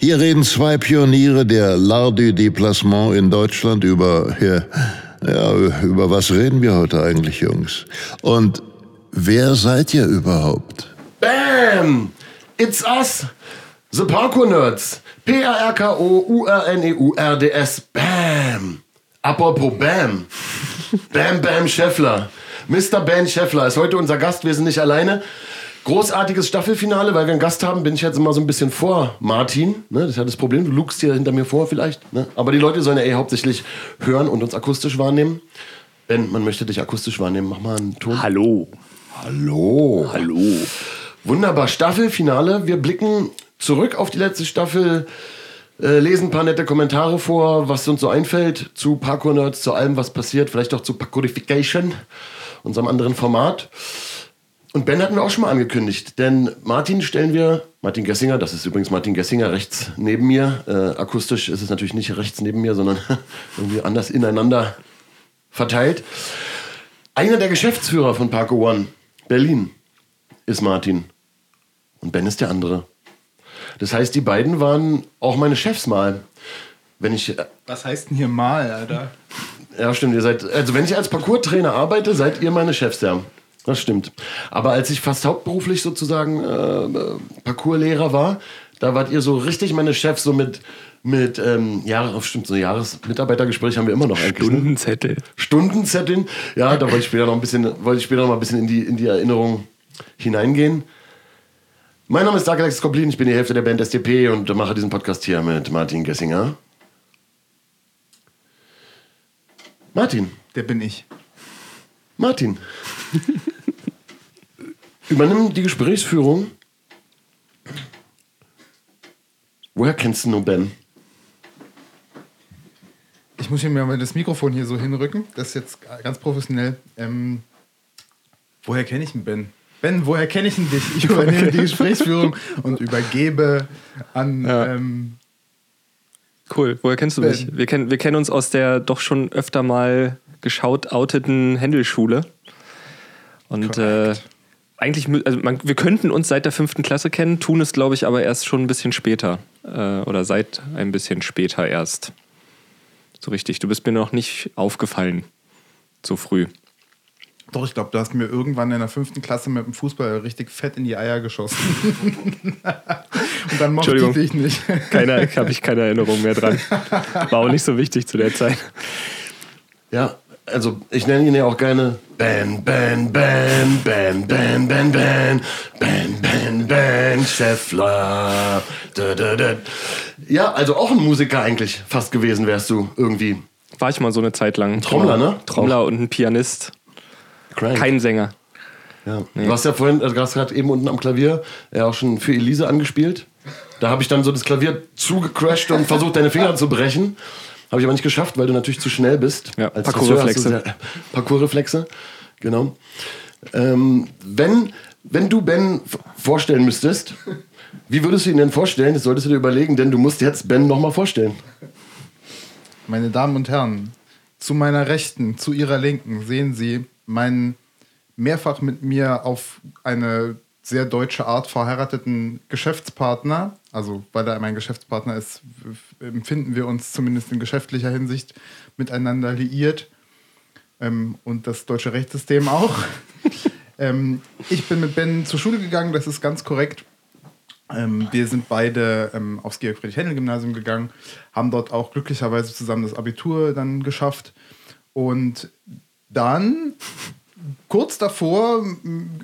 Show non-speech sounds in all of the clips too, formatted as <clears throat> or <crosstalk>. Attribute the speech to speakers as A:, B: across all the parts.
A: Hier reden zwei Pioniere der L'Art du Déplacement in Deutschland über, ja, ja, über was reden wir heute eigentlich, Jungs? Und wer seid ihr überhaupt?
B: Bam! It's us! The Parkour Nerds! P-A-R-K-O-U-R-N-E-U-R-D-S. Bam! Apropos Bam! Bam Bam Scheffler. Mr. Ben Scheffler ist heute unser Gast. Wir sind nicht alleine. Großartiges Staffelfinale, weil wir einen Gast haben, bin ich jetzt immer so ein bisschen vor Martin. Ne? Das ist ja das Problem, du lugst hier hinter mir vor vielleicht. Ne? Aber die Leute sollen ja eh hauptsächlich hören und uns akustisch wahrnehmen. Ben, man möchte dich akustisch wahrnehmen. Mach mal einen Ton.
C: Hallo.
B: Hallo.
C: Hallo.
B: Wunderbar. Staffelfinale. Wir blicken zurück auf die letzte Staffel, äh, lesen ein paar nette Kommentare vor, was uns so einfällt zu Parkour Nerds, zu allem, was passiert, vielleicht auch zu Parkourification, unserem anderen Format. Und Ben hatten wir auch schon mal angekündigt, denn Martin stellen wir, Martin Gessinger, das ist übrigens Martin Gessinger rechts neben mir. Äh, akustisch ist es natürlich nicht rechts neben mir, sondern <laughs> irgendwie anders ineinander verteilt. Einer der Geschäftsführer von Parko One Berlin ist Martin und Ben ist der andere. Das heißt, die beiden waren auch meine Chefs mal. Wenn ich.
D: Was heißt denn hier mal, Alter?
B: Ja, stimmt. Ihr seid. Also, wenn ich als Parcours-Trainer arbeite, seid ihr meine Chefs, ja. Das stimmt. Aber als ich fast hauptberuflich sozusagen äh, Parcourslehrer war, da wart ihr so richtig meine Chefs, so mit, mit ähm, Jahre, stimmt, so Jahresmitarbeitergespräch haben wir immer noch
C: eigentlich. Ne? Stundenzettel. Ne?
B: Stundenzettel. Ja, da wollte ich später noch ein bisschen, wollte ich später noch mal ein bisschen in die, in die Erinnerung hineingehen. Mein Name ist Dark Alex Koblin, ich bin die Hälfte der Band SDP und mache diesen Podcast hier mit Martin Gessinger. Martin.
D: Der bin ich.
B: Martin. Übernimm die Gesprächsführung. Woher kennst du nur Ben?
D: Ich muss hier mal das Mikrofon hier so hinrücken. Das ist jetzt ganz professionell. Ähm, woher kenne ich ihn, Ben? Ben, woher kenne ich ihn dich? Ich <laughs> übernehme die Gesprächsführung und übergebe an. Ja. Ähm,
C: cool, woher kennst du ben. mich? Wir, kenn, wir kennen uns aus der doch schon öfter mal geschaut outeten Händelschule. Und äh, eigentlich, also man, wir könnten uns seit der fünften Klasse kennen, tun es, glaube ich, aber erst schon ein bisschen später. Äh, oder seit ein bisschen später erst. So richtig. Du bist mir noch nicht aufgefallen. So früh.
D: Doch, ich glaube, du hast mir irgendwann in der fünften Klasse mit dem Fußball richtig fett in die Eier geschossen. <laughs> Und dann mochte ich dich nicht.
C: Keine, habe ich keine Erinnerung mehr dran. War auch nicht so wichtig zu der Zeit.
B: Ja, also ich nenne ihn ja auch gerne Ben, Ben, Ben, Ben, Ben, Ben, Ben, Ben, Ben, Ben, Scheffler. Ja, also auch ein Musiker eigentlich fast gewesen wärst du irgendwie.
C: War ich mal so eine Zeit lang.
B: Trommler, ne?
C: Trommler und ein Pianist. Crank. Kein Sänger.
B: Ja. Nee. Du hast ja vorhin, also du hast gerade eben unten am Klavier ja auch schon für Elise angespielt. Da habe ich dann so das Klavier zugecrashed und versucht, deine Finger zu brechen. Habe ich aber nicht geschafft, weil du natürlich zu schnell bist.
C: Ja, Parcoursreflexe.
B: Parcoursreflexe, genau. Ähm, wenn, wenn du Ben vorstellen müsstest, wie würdest du ihn denn vorstellen? Das solltest du dir überlegen, denn du musst jetzt Ben nochmal vorstellen.
D: Meine Damen und Herren, zu meiner Rechten, zu ihrer Linken sehen Sie meinen mehrfach mit mir auf eine sehr deutsche Art verheirateten Geschäftspartner, also weil er mein Geschäftspartner ist, empfinden wir uns zumindest in geschäftlicher Hinsicht miteinander liiert ähm, und das deutsche Rechtssystem auch. <laughs> ähm, ich bin mit Ben zur Schule gegangen, das ist ganz korrekt. Ähm, wir sind beide ähm, aufs Georg-Friedrich-Händel-Gymnasium gegangen, haben dort auch glücklicherweise zusammen das Abitur dann geschafft und dann, kurz davor,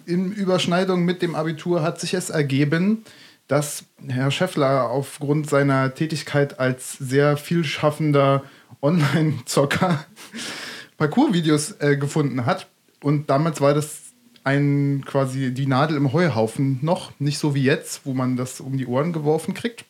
D: in Überschneidung mit dem Abitur, hat sich es ergeben, dass Herr Scheffler aufgrund seiner Tätigkeit als sehr vielschaffender Online-Zocker <laughs> Parcours-Videos äh, gefunden hat. Und damals war das ein quasi die Nadel im Heuhaufen noch, nicht so wie jetzt, wo man das um die Ohren geworfen kriegt.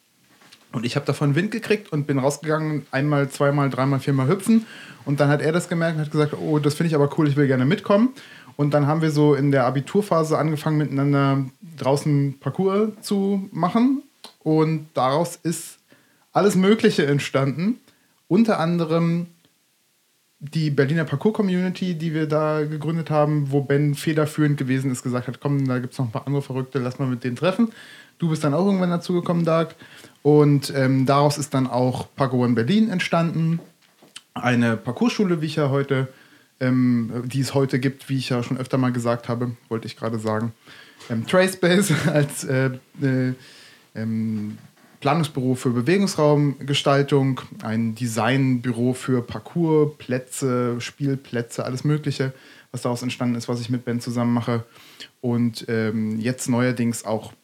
D: Und ich habe davon Wind gekriegt und bin rausgegangen, einmal, zweimal, dreimal, viermal hüpfen. Und dann hat er das gemerkt und hat gesagt, oh, das finde ich aber cool, ich will gerne mitkommen. Und dann haben wir so in der Abiturphase angefangen, miteinander draußen Parcours zu machen. Und daraus ist alles Mögliche entstanden. Unter anderem die Berliner Parcours-Community, die wir da gegründet haben, wo Ben federführend gewesen ist, gesagt hat, komm, da gibt es noch ein paar andere Verrückte, lass mal mit denen treffen. Du bist dann auch irgendwann dazugekommen, Dark. Und ähm, daraus ist dann auch Parkour in Berlin entstanden. Eine Parcoursschule, wie ich ja heute, ähm, die es heute gibt, wie ich ja schon öfter mal gesagt habe, wollte ich gerade sagen. Ähm, Tracepace <laughs> als äh, äh, ähm, Planungsbüro für Bewegungsraumgestaltung, ein Designbüro für Parcoursplätze, Spielplätze, alles Mögliche, was daraus entstanden ist, was ich mit Ben zusammen mache. Und ähm, jetzt neuerdings auch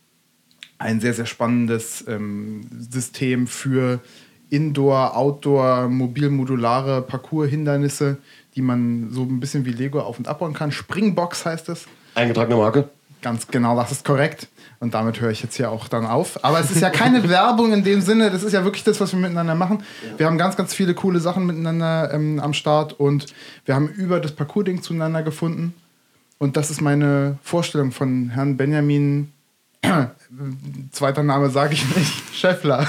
D: ein sehr, sehr spannendes ähm, System für Indoor, Outdoor, mobil-modulare Parcours-Hindernisse, die man so ein bisschen wie Lego auf- und abbauen kann. Springbox heißt es.
B: Eingetragene Marke.
D: Ganz genau, das ist korrekt. Und damit höre ich jetzt hier auch dann auf. Aber es ist ja keine <laughs> Werbung in dem Sinne. Das ist ja wirklich das, was wir miteinander machen. Wir haben ganz, ganz viele coole Sachen miteinander ähm, am Start und wir haben über das Parcours-Ding zueinander gefunden. Und das ist meine Vorstellung von Herrn Benjamin <clears throat> Zweiter Name sage ich nicht. <laughs> Scheffler.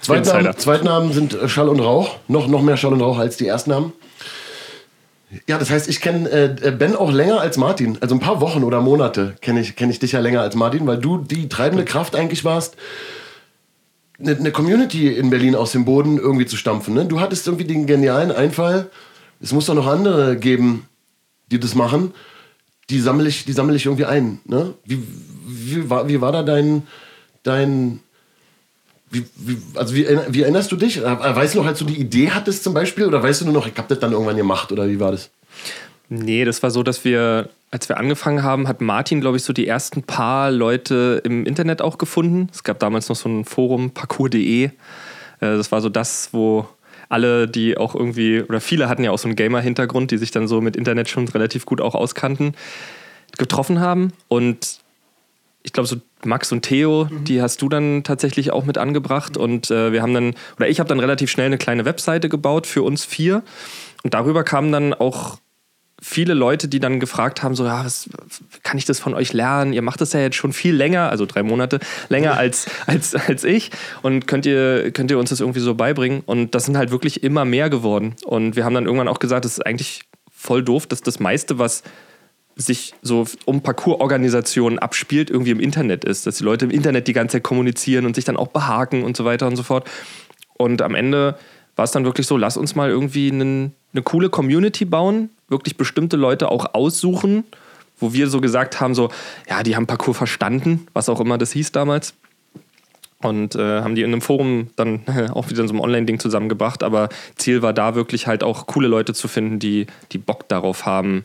B: Zweitnamen, Zweitnamen sind äh, Schall und Rauch. Noch, noch mehr Schall und Rauch als die Erstnamen. Ja, das heißt, ich kenne äh, Ben auch länger als Martin. Also ein paar Wochen oder Monate kenne ich, kenn ich dich ja länger als Martin, weil du die treibende Kraft eigentlich warst, eine, eine Community in Berlin aus dem Boden irgendwie zu stampfen. Ne? Du hattest irgendwie den genialen Einfall, es muss doch noch andere geben, die das machen. Die sammle ich, die sammle ich irgendwie ein. Ne? Wie, wie, war, wie war da dein, dein wie, wie, also wie, wie, erinnerst du dich? Äh, weißt du noch, als du die Idee hattest zum Beispiel? Oder weißt du nur noch, ich hab das dann irgendwann gemacht? Oder wie war das?
C: Nee, das war so, dass wir, als wir angefangen haben, hat Martin, glaube ich, so die ersten paar Leute im Internet auch gefunden. Es gab damals noch so ein Forum, parcours.de. Äh, das war so das, wo alle, die auch irgendwie, oder viele hatten ja auch so einen Gamer-Hintergrund, die sich dann so mit Internet schon relativ gut auch auskannten, getroffen haben. Und ich glaube, so Max und Theo, mhm. die hast du dann tatsächlich auch mit angebracht. Und äh, wir haben dann, oder ich habe dann relativ schnell eine kleine Webseite gebaut für uns vier. Und darüber kamen dann auch viele Leute, die dann gefragt haben, so, ja, was, kann ich das von euch lernen? Ihr macht das ja jetzt schon viel länger, also drei Monate länger als, als, als ich. Und könnt ihr, könnt ihr uns das irgendwie so beibringen? Und das sind halt wirklich immer mehr geworden. Und wir haben dann irgendwann auch gesagt, das ist eigentlich voll doof, dass das meiste, was sich so um Parcours-Organisationen abspielt, irgendwie im Internet ist. Dass die Leute im Internet die ganze Zeit kommunizieren und sich dann auch behaken und so weiter und so fort. Und am Ende war es dann wirklich so, lass uns mal irgendwie einen, eine coole Community bauen, wirklich bestimmte Leute auch aussuchen, wo wir so gesagt haben, so, ja, die haben Parcours verstanden, was auch immer das hieß damals. Und äh, haben die in einem Forum dann <laughs> auch wieder in so einem Online-Ding zusammengebracht. Aber Ziel war da wirklich halt auch coole Leute zu finden, die, die Bock darauf haben,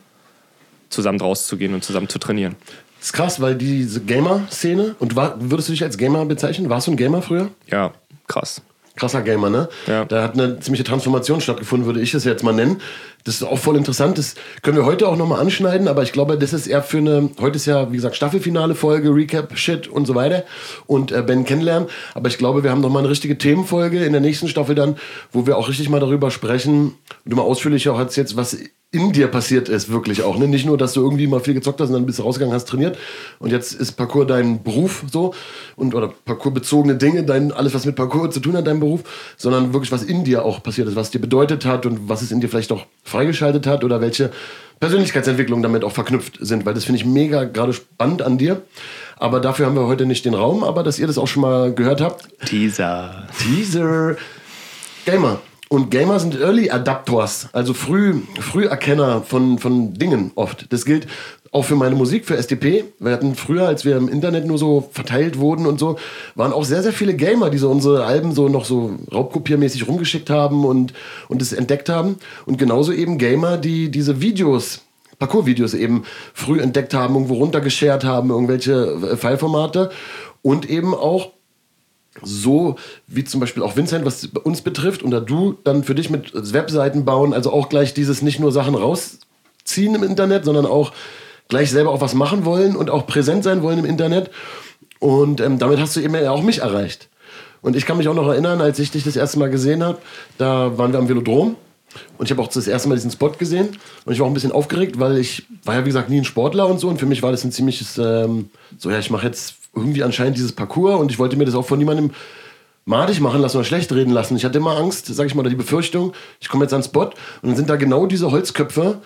C: zusammen rauszugehen und zusammen zu trainieren.
B: Das ist krass, weil diese Gamer-Szene, und war, würdest du dich als Gamer bezeichnen? Warst du ein Gamer früher?
C: Ja, krass.
B: Krasser Gamer, ne?
C: Ja.
B: Da hat eine ziemliche Transformation stattgefunden, würde ich es jetzt mal nennen. Das ist auch voll interessant. Das können wir heute auch nochmal anschneiden, aber ich glaube, das ist eher für eine, heute ist ja, wie gesagt, Staffelfinale Folge, Recap, Shit und so weiter und äh, Ben kennenlernen. Aber ich glaube, wir haben nochmal eine richtige Themenfolge in der nächsten Staffel dann, wo wir auch richtig mal darüber sprechen, du mal ausführlicher auch jetzt, was in dir passiert ist, wirklich auch. Ne? Nicht nur, dass du irgendwie mal viel gezockt hast und dann bist du rausgegangen, hast trainiert und jetzt ist Parcours dein Beruf so und oder Parcours-bezogene Dinge, dein, alles, was mit Parcours zu tun hat, dein Beruf, sondern wirklich, was in dir auch passiert ist, was dir bedeutet hat und was es in dir vielleicht auch freigeschaltet hat oder welche Persönlichkeitsentwicklungen damit auch verknüpft sind, weil das finde ich mega gerade spannend an dir. Aber dafür haben wir heute nicht den Raum, aber dass ihr das auch schon mal gehört habt.
C: Teaser.
B: Teaser. Gamer. Und Gamer sind Early Adapters, also früh, Früherkenner von, von Dingen oft. Das gilt auch für meine Musik, für SDP. Wir hatten früher, als wir im Internet nur so verteilt wurden und so, waren auch sehr, sehr viele Gamer, die so unsere Alben so noch so raubkopiermäßig rumgeschickt haben und, und es entdeckt haben. Und genauso eben Gamer, die diese Videos Parcours-Videos eben früh entdeckt haben, irgendwo runtergeschert haben, irgendwelche äh, Fileformate und eben auch so wie zum Beispiel auch Vincent, was uns betrifft, oder du dann für dich mit Webseiten bauen, also auch gleich dieses nicht nur Sachen raus ziehen im Internet, sondern auch gleich selber auch was machen wollen und auch präsent sein wollen im Internet. Und ähm, damit hast du eben ja auch mich erreicht. Und ich kann mich auch noch erinnern, als ich dich das erste Mal gesehen habe, da waren wir am Velodrom. Und ich habe auch das erste Mal diesen Spot gesehen. Und ich war auch ein bisschen aufgeregt, weil ich war ja, wie gesagt, nie ein Sportler und so. Und für mich war das ein ziemliches, ähm, so ja, ich mache jetzt irgendwie anscheinend dieses Parcours. Und ich wollte mir das auch von niemandem madig machen lassen oder schlecht reden lassen. Ich hatte immer Angst, sag ich mal, oder die Befürchtung, ich komme jetzt an den Spot und dann sind da genau diese Holzköpfe,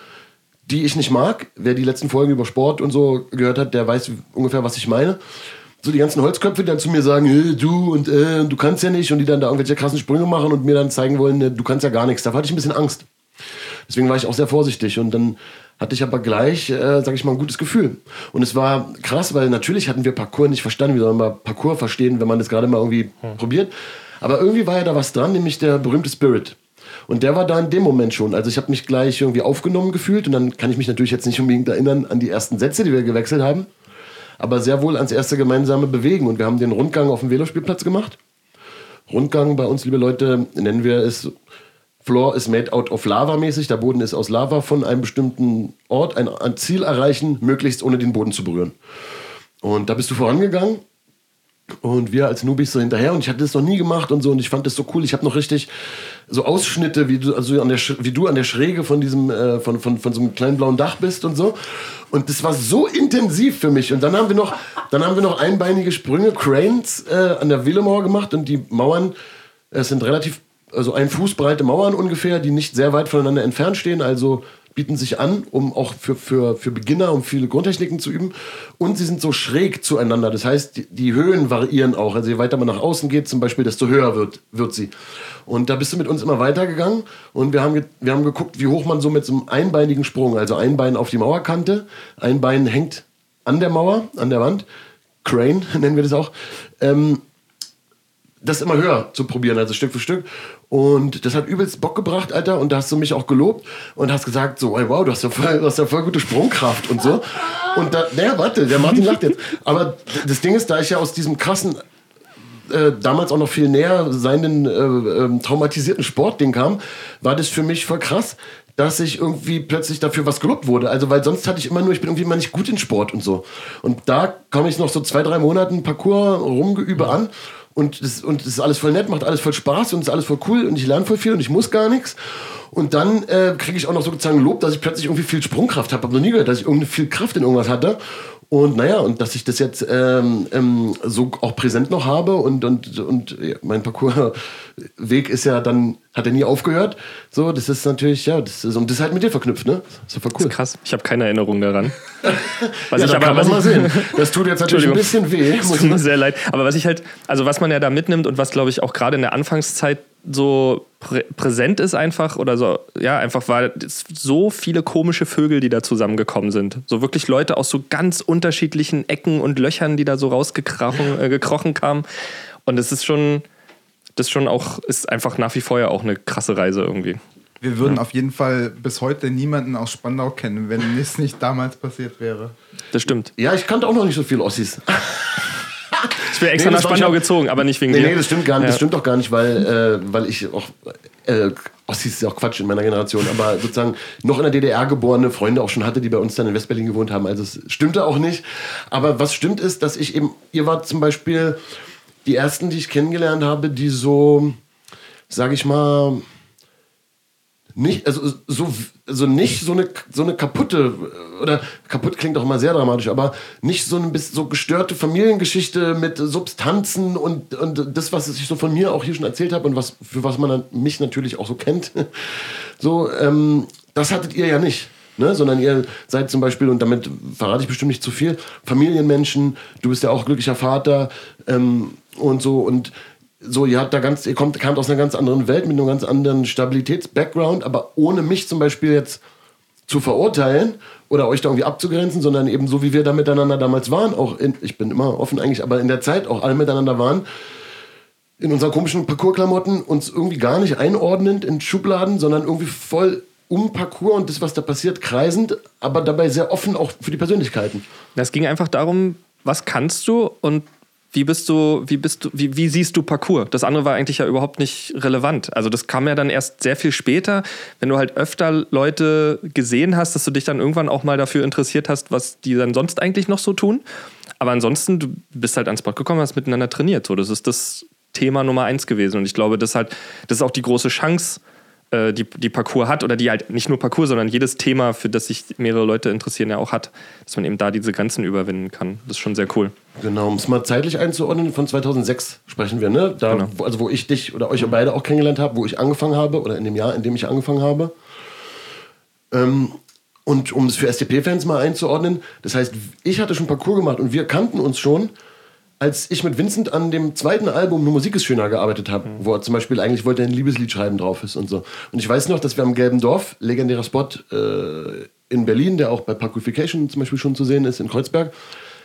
B: die ich nicht mag. Wer die letzten Folgen über Sport und so gehört hat, der weiß ungefähr, was ich meine. So die ganzen Holzköpfe, die dann zu mir sagen, hey, du und äh, du kannst ja nicht und die dann da irgendwelche krassen Sprünge machen und mir dann zeigen wollen, äh, du kannst ja gar nichts. Da hatte ich ein bisschen Angst. Deswegen war ich auch sehr vorsichtig und dann hatte ich aber gleich, äh, sag ich mal, ein gutes Gefühl. Und es war krass, weil natürlich hatten wir Parcours nicht verstanden. Wie soll man Parcours verstehen, wenn man das gerade mal irgendwie hm. probiert? Aber irgendwie war ja da was dran, nämlich der berühmte Spirit. Und der war da in dem Moment schon. Also ich habe mich gleich irgendwie aufgenommen gefühlt und dann kann ich mich natürlich jetzt nicht unbedingt erinnern an die ersten Sätze, die wir gewechselt haben, aber sehr wohl ans erste gemeinsame Bewegen. Und wir haben den Rundgang auf dem Velospielplatz gemacht. Rundgang bei uns, liebe Leute, nennen wir es Floor is made out of Lava mäßig. Der Boden ist aus Lava von einem bestimmten Ort, ein, ein Ziel erreichen, möglichst ohne den Boden zu berühren. Und da bist du vorangegangen und wir als Nubis so hinterher und ich hatte das noch nie gemacht und so und ich fand das so cool. Ich habe noch richtig so Ausschnitte, wie du, also an der, wie du an der Schräge von diesem, äh, von, von, von so einem kleinen blauen Dach bist und so. Und das war so intensiv für mich. Und dann haben wir noch, dann haben wir noch einbeinige Sprünge, Cranes äh, an der Velomauer gemacht und die Mauern, es sind relativ also ein Fuß breite Mauern ungefähr, die nicht sehr weit voneinander entfernt stehen, also bieten sich an, um auch für, für, für Beginner, um viele Grundtechniken zu üben. Und sie sind so schräg zueinander. Das heißt, die, die Höhen variieren auch. Also je weiter man nach außen geht, zum Beispiel, desto höher wird, wird sie. Und da bist du mit uns immer weitergegangen und wir haben, wir haben geguckt, wie hoch man so mit so einem einbeinigen Sprung, also ein Bein auf die Mauerkante, ein Bein hängt an der Mauer, an der Wand, Crane <laughs> nennen wir das auch, ähm, das immer höher zu probieren, also Stück für Stück. Und das hat übelst Bock gebracht, Alter. Und da hast du mich auch gelobt und hast gesagt, so, hey, wow, du hast ja voll, hast ja voll gute Sprungkraft und so. Und da, naja, warte, der Martin lacht jetzt. Aber das Ding ist, da ich ja aus diesem krassen, äh, damals auch noch viel näher seinen äh, äh, traumatisierten Sportding kam, war das für mich voll krass, dass ich irgendwie plötzlich dafür was gelobt wurde. Also, weil sonst hatte ich immer nur, ich bin irgendwie immer nicht gut in Sport und so. Und da komme ich noch so zwei, drei Monaten Parcours rumgeübe an und das, und das ist alles voll nett, macht alles voll Spaß und ist alles voll cool und ich lerne voll viel und ich muss gar nichts. Und dann äh, kriege ich auch noch sozusagen Lob, dass ich plötzlich irgendwie viel Sprungkraft habe. Habe noch nie gehört, dass ich irgendwie viel Kraft in irgendwas hatte. Und naja, und dass ich das jetzt ähm, ähm, so auch präsent noch habe und, und, und ja, mein Parcoursweg ist ja dann, hat er nie aufgehört. So, das ist natürlich, ja, das ist, und das ist halt mit dir verknüpft, ne?
C: Das ist cool. Das ist krass. Ich habe keine Erinnerung daran. <laughs>
B: was ja, ich aber was mal sehen. Das tut jetzt natürlich ein bisschen weh.
C: Das tut mir sehr leid. Aber was ich halt, also was man ja da mitnimmt und was glaube ich auch gerade in der Anfangszeit so prä präsent ist einfach oder so, ja, einfach war so viele komische Vögel, die da zusammengekommen sind. So wirklich Leute aus so ganz unterschiedlichen Ecken und Löchern, die da so rausgekrochen äh, gekrochen kamen. Und es ist schon, das schon auch, ist einfach nach wie vor ja auch eine krasse Reise irgendwie.
D: Wir würden ja. auf jeden Fall bis heute niemanden aus Spandau kennen, wenn <laughs> es nicht damals passiert wäre.
C: Das stimmt.
B: Ja, ich kannte auch noch nicht so viele Ossis. <laughs> <laughs>
C: Ich bin extra nee, nach Spandau gezogen, aber nicht wegen
B: nee,
C: dir.
B: Nee, das stimmt gar nicht. Ja. Das stimmt doch gar nicht, weil, äh, weil ich auch. Äh, Ossis ist ja auch Quatsch in meiner Generation, aber sozusagen noch in der DDR geborene Freunde auch schon hatte, die bei uns dann in Westberlin gewohnt haben. Also es stimmte auch nicht. Aber was stimmt ist, dass ich eben, ihr wart zum Beispiel die ersten, die ich kennengelernt habe, die so, sag ich mal, nicht, also so, also nicht so eine, so eine kaputte, oder kaputt klingt auch immer sehr dramatisch, aber nicht so eine so gestörte Familiengeschichte mit Substanzen und, und das, was ich so von mir auch hier schon erzählt habe und was, für was man mich natürlich auch so kennt, <laughs> so, ähm, das hattet ihr ja nicht. Ne? sondern ihr seid zum Beispiel, und damit verrate ich bestimmt nicht zu viel, Familienmenschen, du bist ja auch glücklicher Vater ähm, und so und so, ihr habt da ganz, ihr kommt, kamt aus einer ganz anderen Welt mit einem ganz anderen Stabilitäts-Background, aber ohne mich zum Beispiel jetzt zu verurteilen oder euch da irgendwie abzugrenzen, sondern eben so, wie wir da miteinander damals waren, auch in, ich bin immer offen eigentlich, aber in der Zeit auch alle miteinander waren, in unseren komischen Parcours-Klamotten, uns irgendwie gar nicht einordnend in Schubladen, sondern irgendwie voll um Parcours und das, was da passiert, kreisend, aber dabei sehr offen auch für die Persönlichkeiten.
C: Das ging einfach darum, was kannst du und wie bist du, wie bist du, wie, wie siehst du Parcours? Das andere war eigentlich ja überhaupt nicht relevant. Also das kam ja dann erst sehr viel später, wenn du halt öfter Leute gesehen hast, dass du dich dann irgendwann auch mal dafür interessiert hast, was die dann sonst eigentlich noch so tun. Aber ansonsten, du bist halt ans Spot gekommen, hast miteinander trainiert. So, das ist das Thema Nummer eins gewesen. Und ich glaube, das, halt, das ist auch die große Chance, äh, die, die Parcours hat oder die halt nicht nur Parcours, sondern jedes Thema, für das sich mehrere Leute interessieren, ja auch hat, dass man eben da diese Grenzen überwinden kann. Das ist schon sehr cool.
B: Genau, um es mal zeitlich einzuordnen, von 2006 sprechen wir, ne? Da,
C: Genau.
B: wo- Also wo ich dich oder euch beide auch kennengelernt habe, wo ich angefangen habe oder in dem Jahr, in dem ich angefangen habe. Ähm, und um es für STP-Fans mal einzuordnen, das heißt, ich hatte schon Parcours gemacht und wir kannten uns schon, als ich mit Vincent an dem zweiten Album Nur Musik ist schöner gearbeitet habe, wo er zum Beispiel eigentlich wollte ein Liebeslied schreiben drauf ist und so. Und ich weiß noch, dass wir am Gelben Dorf, legendärer Spot äh, in Berlin, der auch bei Parkification zum Beispiel schon zu sehen ist, in Kreuzberg,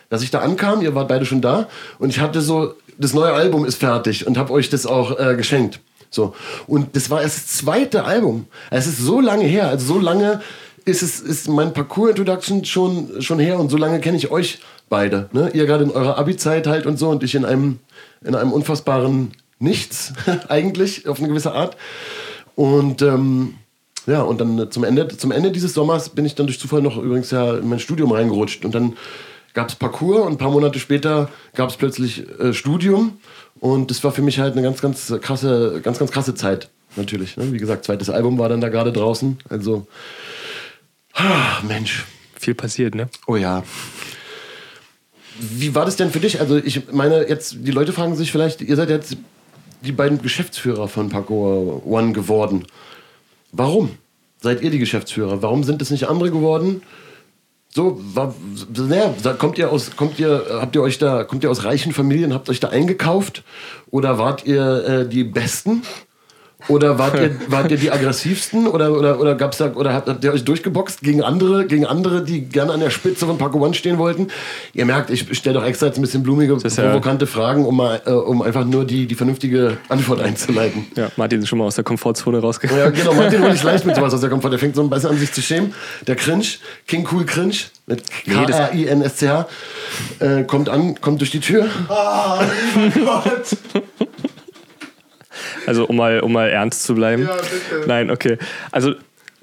B: dass ich da ankam, ihr wart beide schon da und ich hatte so, das neue Album ist fertig und habe euch das auch äh, geschenkt. So. Und das war erst das zweite Album. Es ist so lange her, also so lange ist es ist mein Parcours-Introduction schon, schon her und so lange kenne ich euch beide. Ne? Ihr gerade in eurer Abi-Zeit halt und so und ich in einem, in einem unfassbaren Nichts <laughs> eigentlich, auf eine gewisse Art. Und ähm, ja, und dann zum Ende, zum Ende dieses Sommers bin ich dann durch Zufall noch übrigens ja in mein Studium reingerutscht. Und dann gab es Parcours und ein paar Monate später gab es plötzlich äh, Studium. Und das war für mich halt eine ganz, ganz krasse, ganz, ganz krasse Zeit, natürlich. Ne? Wie gesagt, zweites Album war dann da gerade draußen. Also, ah, Mensch.
C: Viel passiert, ne?
B: Oh ja. Wie war das denn für dich? Also ich meine, jetzt die Leute fragen sich vielleicht, ihr seid jetzt die beiden Geschäftsführer von Paco One geworden. Warum seid ihr die Geschäftsführer? Warum sind es nicht andere geworden? So, war, naja, kommt ihr aus, kommt ihr, habt ihr euch da, kommt ihr aus reichen Familien, habt euch da eingekauft? Oder wart ihr äh, die Besten? Oder wart ihr, wart ihr die aggressivsten? Oder, oder, oder gab's da, oder habt, habt ihr euch durchgeboxt gegen andere, gegen andere, die gerne an der Spitze von Paco One stehen wollten? Ihr merkt, ich stelle doch extra jetzt ein bisschen blumige,
C: ja-
B: provokante Fragen, um, mal, äh, um einfach nur die, die vernünftige Antwort einzuleiten.
C: Ja, Martin ist schon mal aus der Komfortzone rausgegangen.
B: Ja, genau, Martin hol ich <laughs> leicht mit sowas aus der Komfort. Der fängt so ein bisschen an, sich zu schämen. Der Cringe, King Cool Cringe, mit K-R-I-N-S-C-H, äh, kommt an, kommt durch die Tür. <laughs>
C: Also um mal, um mal ernst zu bleiben.
D: Ja, bitte.
C: Nein, okay. Also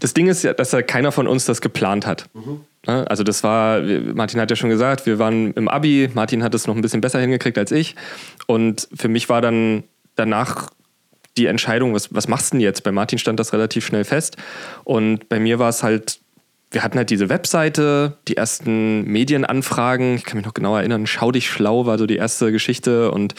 C: das Ding ist ja, dass ja keiner von uns das geplant hat. Ne? Also das war, Martin hat ja schon gesagt, wir waren im Abi, Martin hat es noch ein bisschen besser hingekriegt als ich. Und für mich war dann danach die Entscheidung, was, was machst du denn jetzt? Bei Martin stand das relativ schnell fest. Und bei mir war es halt, wir hatten halt diese Webseite, die ersten Medienanfragen, ich kann mich noch genau erinnern, Schau dich schlau war so die erste Geschichte und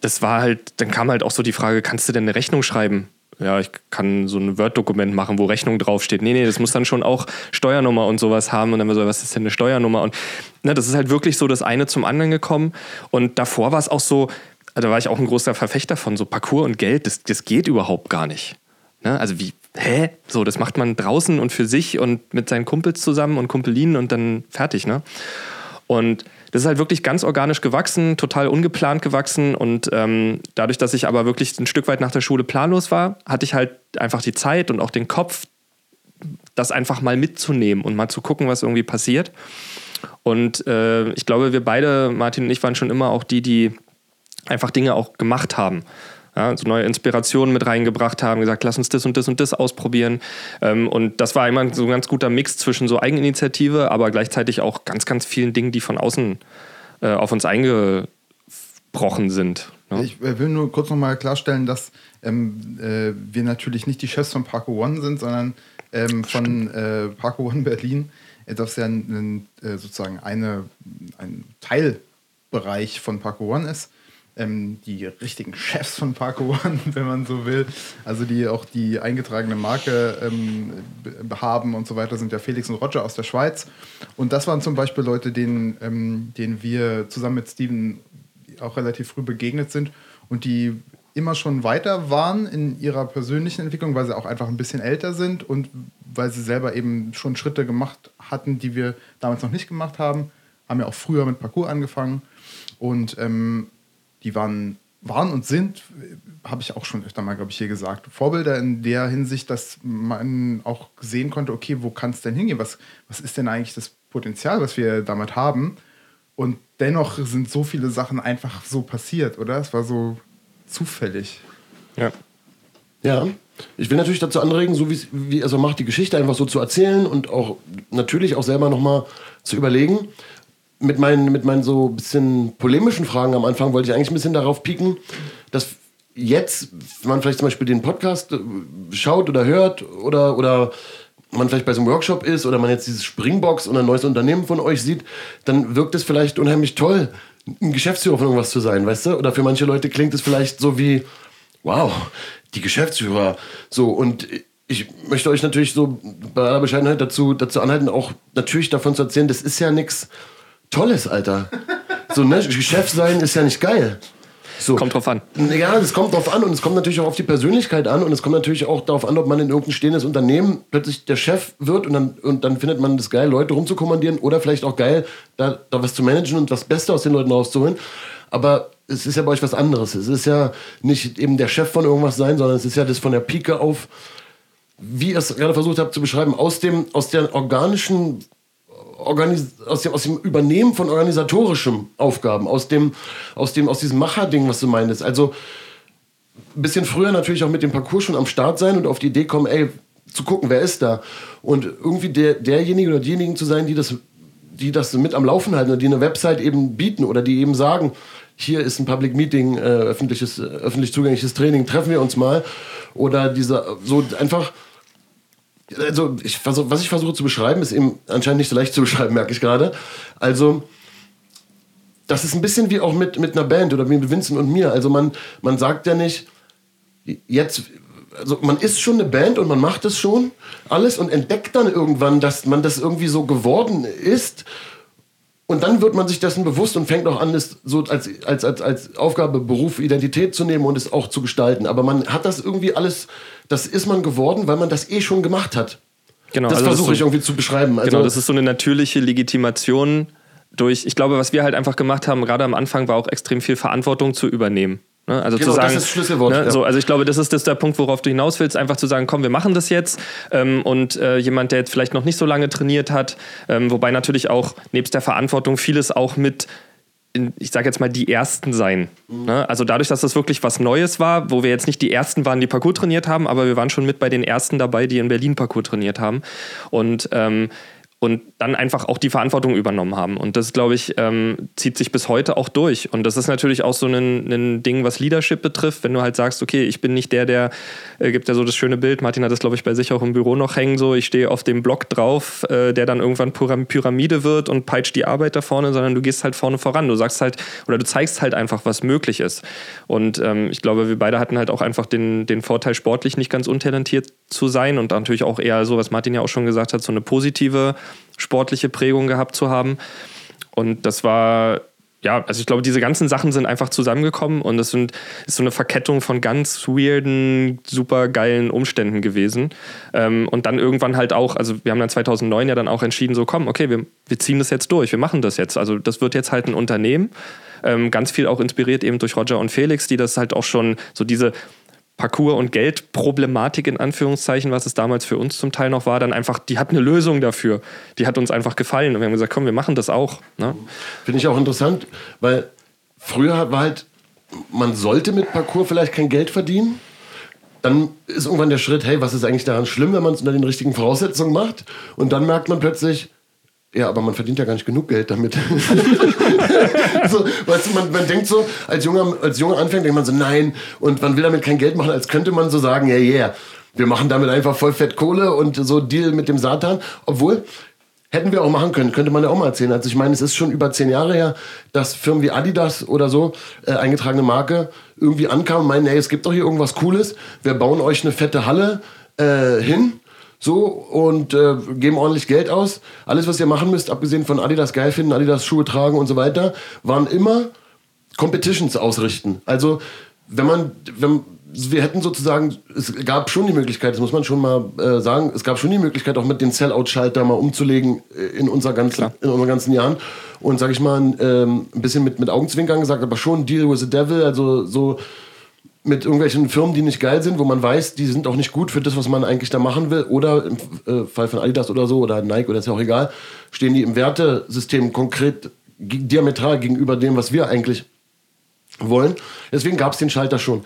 C: das war halt, dann kam halt auch so die Frage, kannst du denn eine Rechnung schreiben? Ja, ich kann so ein Word-Dokument machen, wo Rechnung draufsteht. Nee, nee, das muss dann schon auch Steuernummer und sowas haben. Und dann war so, was ist denn eine Steuernummer? Und ne, das ist halt wirklich so das eine zum anderen gekommen. Und davor war es auch so, also da war ich auch ein großer Verfechter von so Parcours und Geld, das, das geht überhaupt gar nicht. Ne? Also wie, hä? So, das macht man draußen und für sich und mit seinen Kumpels zusammen und Kumpelinen und dann fertig, ne? Und das ist halt wirklich ganz organisch gewachsen, total ungeplant gewachsen. Und ähm, dadurch, dass ich aber wirklich ein Stück weit nach der Schule planlos war, hatte ich halt einfach die Zeit und auch den Kopf, das einfach mal mitzunehmen und mal zu gucken, was irgendwie passiert. Und äh, ich glaube, wir beide, Martin und ich, waren schon immer auch die, die einfach Dinge auch gemacht haben. Ja, so neue Inspirationen mit reingebracht haben, gesagt, lass uns das und das und das ausprobieren. Ähm, und das war immer so ein ganz guter Mix zwischen so Eigeninitiative, aber gleichzeitig auch ganz, ganz vielen Dingen, die von außen äh, auf uns eingebrochen sind. Ne?
D: Ich äh, will nur kurz nochmal klarstellen, dass ähm, äh, wir natürlich nicht die Chefs von Parco One sind, sondern ähm, von äh, Parco One Berlin. Äh, Das ja ein, äh, sozusagen eine, ein Teilbereich von Parco One ist. Ähm, die richtigen Chefs von Parco One, <laughs> wenn man so will, also die auch die eingetragene Marke ähm, haben und so weiter, sind ja Felix und Roger aus der Schweiz. Und das waren zum Beispiel Leute, denen, ähm, denen wir zusammen mit Steven auch relativ früh begegnet sind und die immer schon weiter waren in ihrer persönlichen Entwicklung, weil sie auch einfach ein bisschen älter sind und weil sie selber eben schon Schritte gemacht hatten, die wir damals noch nicht gemacht haben. Haben ja auch früher mit Parcours angefangen und ähm, die waren, waren und sind, habe ich auch schon öfter mal, glaube ich, hier gesagt, Vorbilder in der Hinsicht, dass man auch sehen konnte, okay, wo kann es denn hingehen? Was, was ist denn eigentlich das Potenzial, was wir damit haben? Und dennoch sind so viele Sachen einfach so passiert, oder? Es war so zufällig.
C: Ja.
B: Ja. Ich will natürlich dazu anregen, so wie es macht, die Geschichte einfach so zu erzählen und auch natürlich auch selber nochmal zu überlegen. Mit meinen, mit meinen so bisschen polemischen Fragen am Anfang wollte ich eigentlich ein bisschen darauf pieken, dass jetzt, wenn man vielleicht zum Beispiel den Podcast äh, schaut oder hört oder, oder man vielleicht bei so einem Workshop ist oder man jetzt dieses Springbox und ein neues Unternehmen von euch sieht, dann wirkt es vielleicht unheimlich toll, ein Geschäftsführer von irgendwas zu sein, weißt du? Oder für manche Leute klingt es vielleicht so wie, wow, die Geschäftsführer. So, und ich möchte euch natürlich so bei aller Bescheidenheit dazu, dazu anhalten, auch natürlich davon zu erzählen, das ist ja nichts Tolles, Alter. So, ne? Chef sein ist ja nicht geil. So.
C: Kommt drauf an.
B: Ja, es kommt drauf an und es kommt natürlich auch auf die Persönlichkeit an und es kommt natürlich auch darauf an, ob man in irgendein stehendes Unternehmen plötzlich der Chef wird und dann, und dann findet man das geil, Leute rumzukommandieren oder vielleicht auch geil, da, da was zu managen und das Beste aus den Leuten rauszuholen. Aber es ist ja bei euch was anderes. Es ist ja nicht eben der Chef von irgendwas sein, sondern es ist ja das von der Pike auf, wie ihr es gerade versucht habt zu beschreiben, aus, dem, aus der organischen Organis aus, dem, aus dem Übernehmen von organisatorischen Aufgaben, aus dem, aus dem, aus diesem Macherding, was du meinst. Also ein bisschen früher natürlich auch mit dem Parcours schon am Start sein und auf die Idee kommen, ey, zu gucken, wer ist da. Und irgendwie der, derjenige oder diejenigen zu sein, die das, die das mit am Laufen halten oder die eine Website eben bieten oder die eben sagen, hier ist ein Public Meeting, äh, öffentliches, äh, öffentlich zugängliches Training, treffen wir uns mal. Oder dieser, so einfach also ich versuch, was ich versuche zu beschreiben, ist eben anscheinend nicht so leicht zu beschreiben, merke ich gerade. Also das ist ein bisschen wie auch mit, mit einer Band oder mit Vincent und mir. Also man, man sagt ja nicht, jetzt, also man ist schon eine Band und man macht es schon alles und entdeckt dann irgendwann, dass man das irgendwie so geworden ist und dann wird man sich dessen bewusst und fängt auch an, es so als, als, als, als Aufgabe, Beruf, Identität zu nehmen und es auch zu gestalten. Aber man hat das irgendwie alles, das ist man geworden, weil man das eh schon gemacht hat. Genau, das also versuche ich so, irgendwie zu beschreiben.
C: Also genau, das ist so eine natürliche Legitimation durch, ich glaube, was wir halt einfach gemacht haben, gerade am Anfang, war auch extrem viel Verantwortung zu übernehmen. Ne? Also genau, zu sagen, das ist Schlüsselwort. Ne? Ja. So, also ich glaube, das ist das der Punkt, worauf du hinaus willst, einfach zu sagen, komm, wir machen das jetzt. Ähm, und äh, jemand, der jetzt vielleicht noch nicht so lange trainiert hat, ähm, wobei natürlich auch nebst der Verantwortung vieles auch mit in, ich sage jetzt mal, die Ersten sein. Mhm. Ne? Also dadurch, dass das wirklich was Neues war, wo wir jetzt nicht die Ersten waren, die Parcours trainiert haben, aber wir waren schon mit bei den Ersten dabei, die in Berlin Parcours trainiert haben. Und ähm, und dann einfach auch die Verantwortung übernommen haben. Und das, glaube ich, ähm, zieht sich bis heute auch durch. Und das ist natürlich auch so ein, ein, Ding, was Leadership betrifft, wenn du halt sagst, okay, ich bin nicht der, der, äh, gibt ja so das schöne Bild, Martin hat das, glaube ich, bei sich auch im Büro noch hängen, so, ich stehe auf dem Block drauf, äh, der dann irgendwann Pyramide wird und peitscht die Arbeit da vorne, sondern du gehst halt vorne voran. Du sagst halt, oder du zeigst halt einfach, was möglich ist. Und ähm, ich glaube, wir beide hatten halt auch einfach den, den Vorteil, sportlich nicht ganz untalentiert zu sein und natürlich auch eher so, was Martin ja auch schon gesagt hat, so eine positive sportliche Prägung gehabt zu haben. Und das war, ja, also ich glaube, diese ganzen Sachen sind einfach zusammengekommen und es sind, ist so eine Verkettung von ganz weirden, super geilen Umständen gewesen. Ähm, und dann irgendwann halt auch, also wir haben dann 2009 ja dann auch entschieden, so komm, okay, wir, wir ziehen das jetzt durch, wir machen das jetzt. Also das wird jetzt halt ein Unternehmen. Ähm, ganz viel auch inspiriert eben durch Roger und Felix, die das halt auch schon so diese Parcours- und Geldproblematik in Anführungszeichen, was es damals für uns zum Teil noch war, dann einfach, die hat eine Lösung dafür. Die hat uns einfach gefallen und wir haben gesagt, komm, wir machen das auch. Ne?
B: Finde ich auch interessant, weil früher war halt, man sollte mit Parcours vielleicht kein Geld verdienen. Dann ist irgendwann der Schritt, hey, was ist eigentlich daran schlimm, wenn man es unter den richtigen Voraussetzungen macht? Und dann merkt man plötzlich, ja, aber man verdient ja gar nicht genug Geld damit. <laughs> so, weißt du, man, man denkt so, als junger, als junger Anfänger denkt man so, nein, und man will damit kein Geld machen, als könnte man so sagen, ja, yeah, yeah, wir machen damit einfach voll fett Kohle und so Deal mit dem Satan. Obwohl, hätten wir auch machen können, könnte man ja auch mal erzählen. Also ich meine, es ist schon über zehn Jahre her, dass Firmen wie Adidas oder so, äh, eingetragene Marke, irgendwie ankamen und meinen, ey, es gibt doch hier irgendwas Cooles, wir bauen euch eine fette Halle äh, hin so und äh, geben ordentlich Geld aus. Alles, was ihr machen müsst, abgesehen von Adidas geil finden, Adidas Schuhe tragen und so weiter, waren immer Competitions ausrichten. Also wenn man, wenn, wir hätten sozusagen, es gab schon die Möglichkeit, das muss man schon mal äh, sagen, es gab schon die Möglichkeit, auch mit den Sellout-Schalter mal umzulegen äh, in, unser ganzen, in unseren ganzen Jahren. Und sag ich mal, ähm, ein bisschen mit, mit Augenzwinkern gesagt, aber schon Deal with the Devil, also so mit irgendwelchen Firmen, die nicht geil sind, wo man weiß, die sind auch nicht gut für das, was man eigentlich da machen will. Oder im äh, Fall von Adidas oder so oder Nike oder ist ja auch egal, stehen die im Wertesystem konkret diametral gegenüber dem, was wir eigentlich wollen. Deswegen gab es den Schalter schon.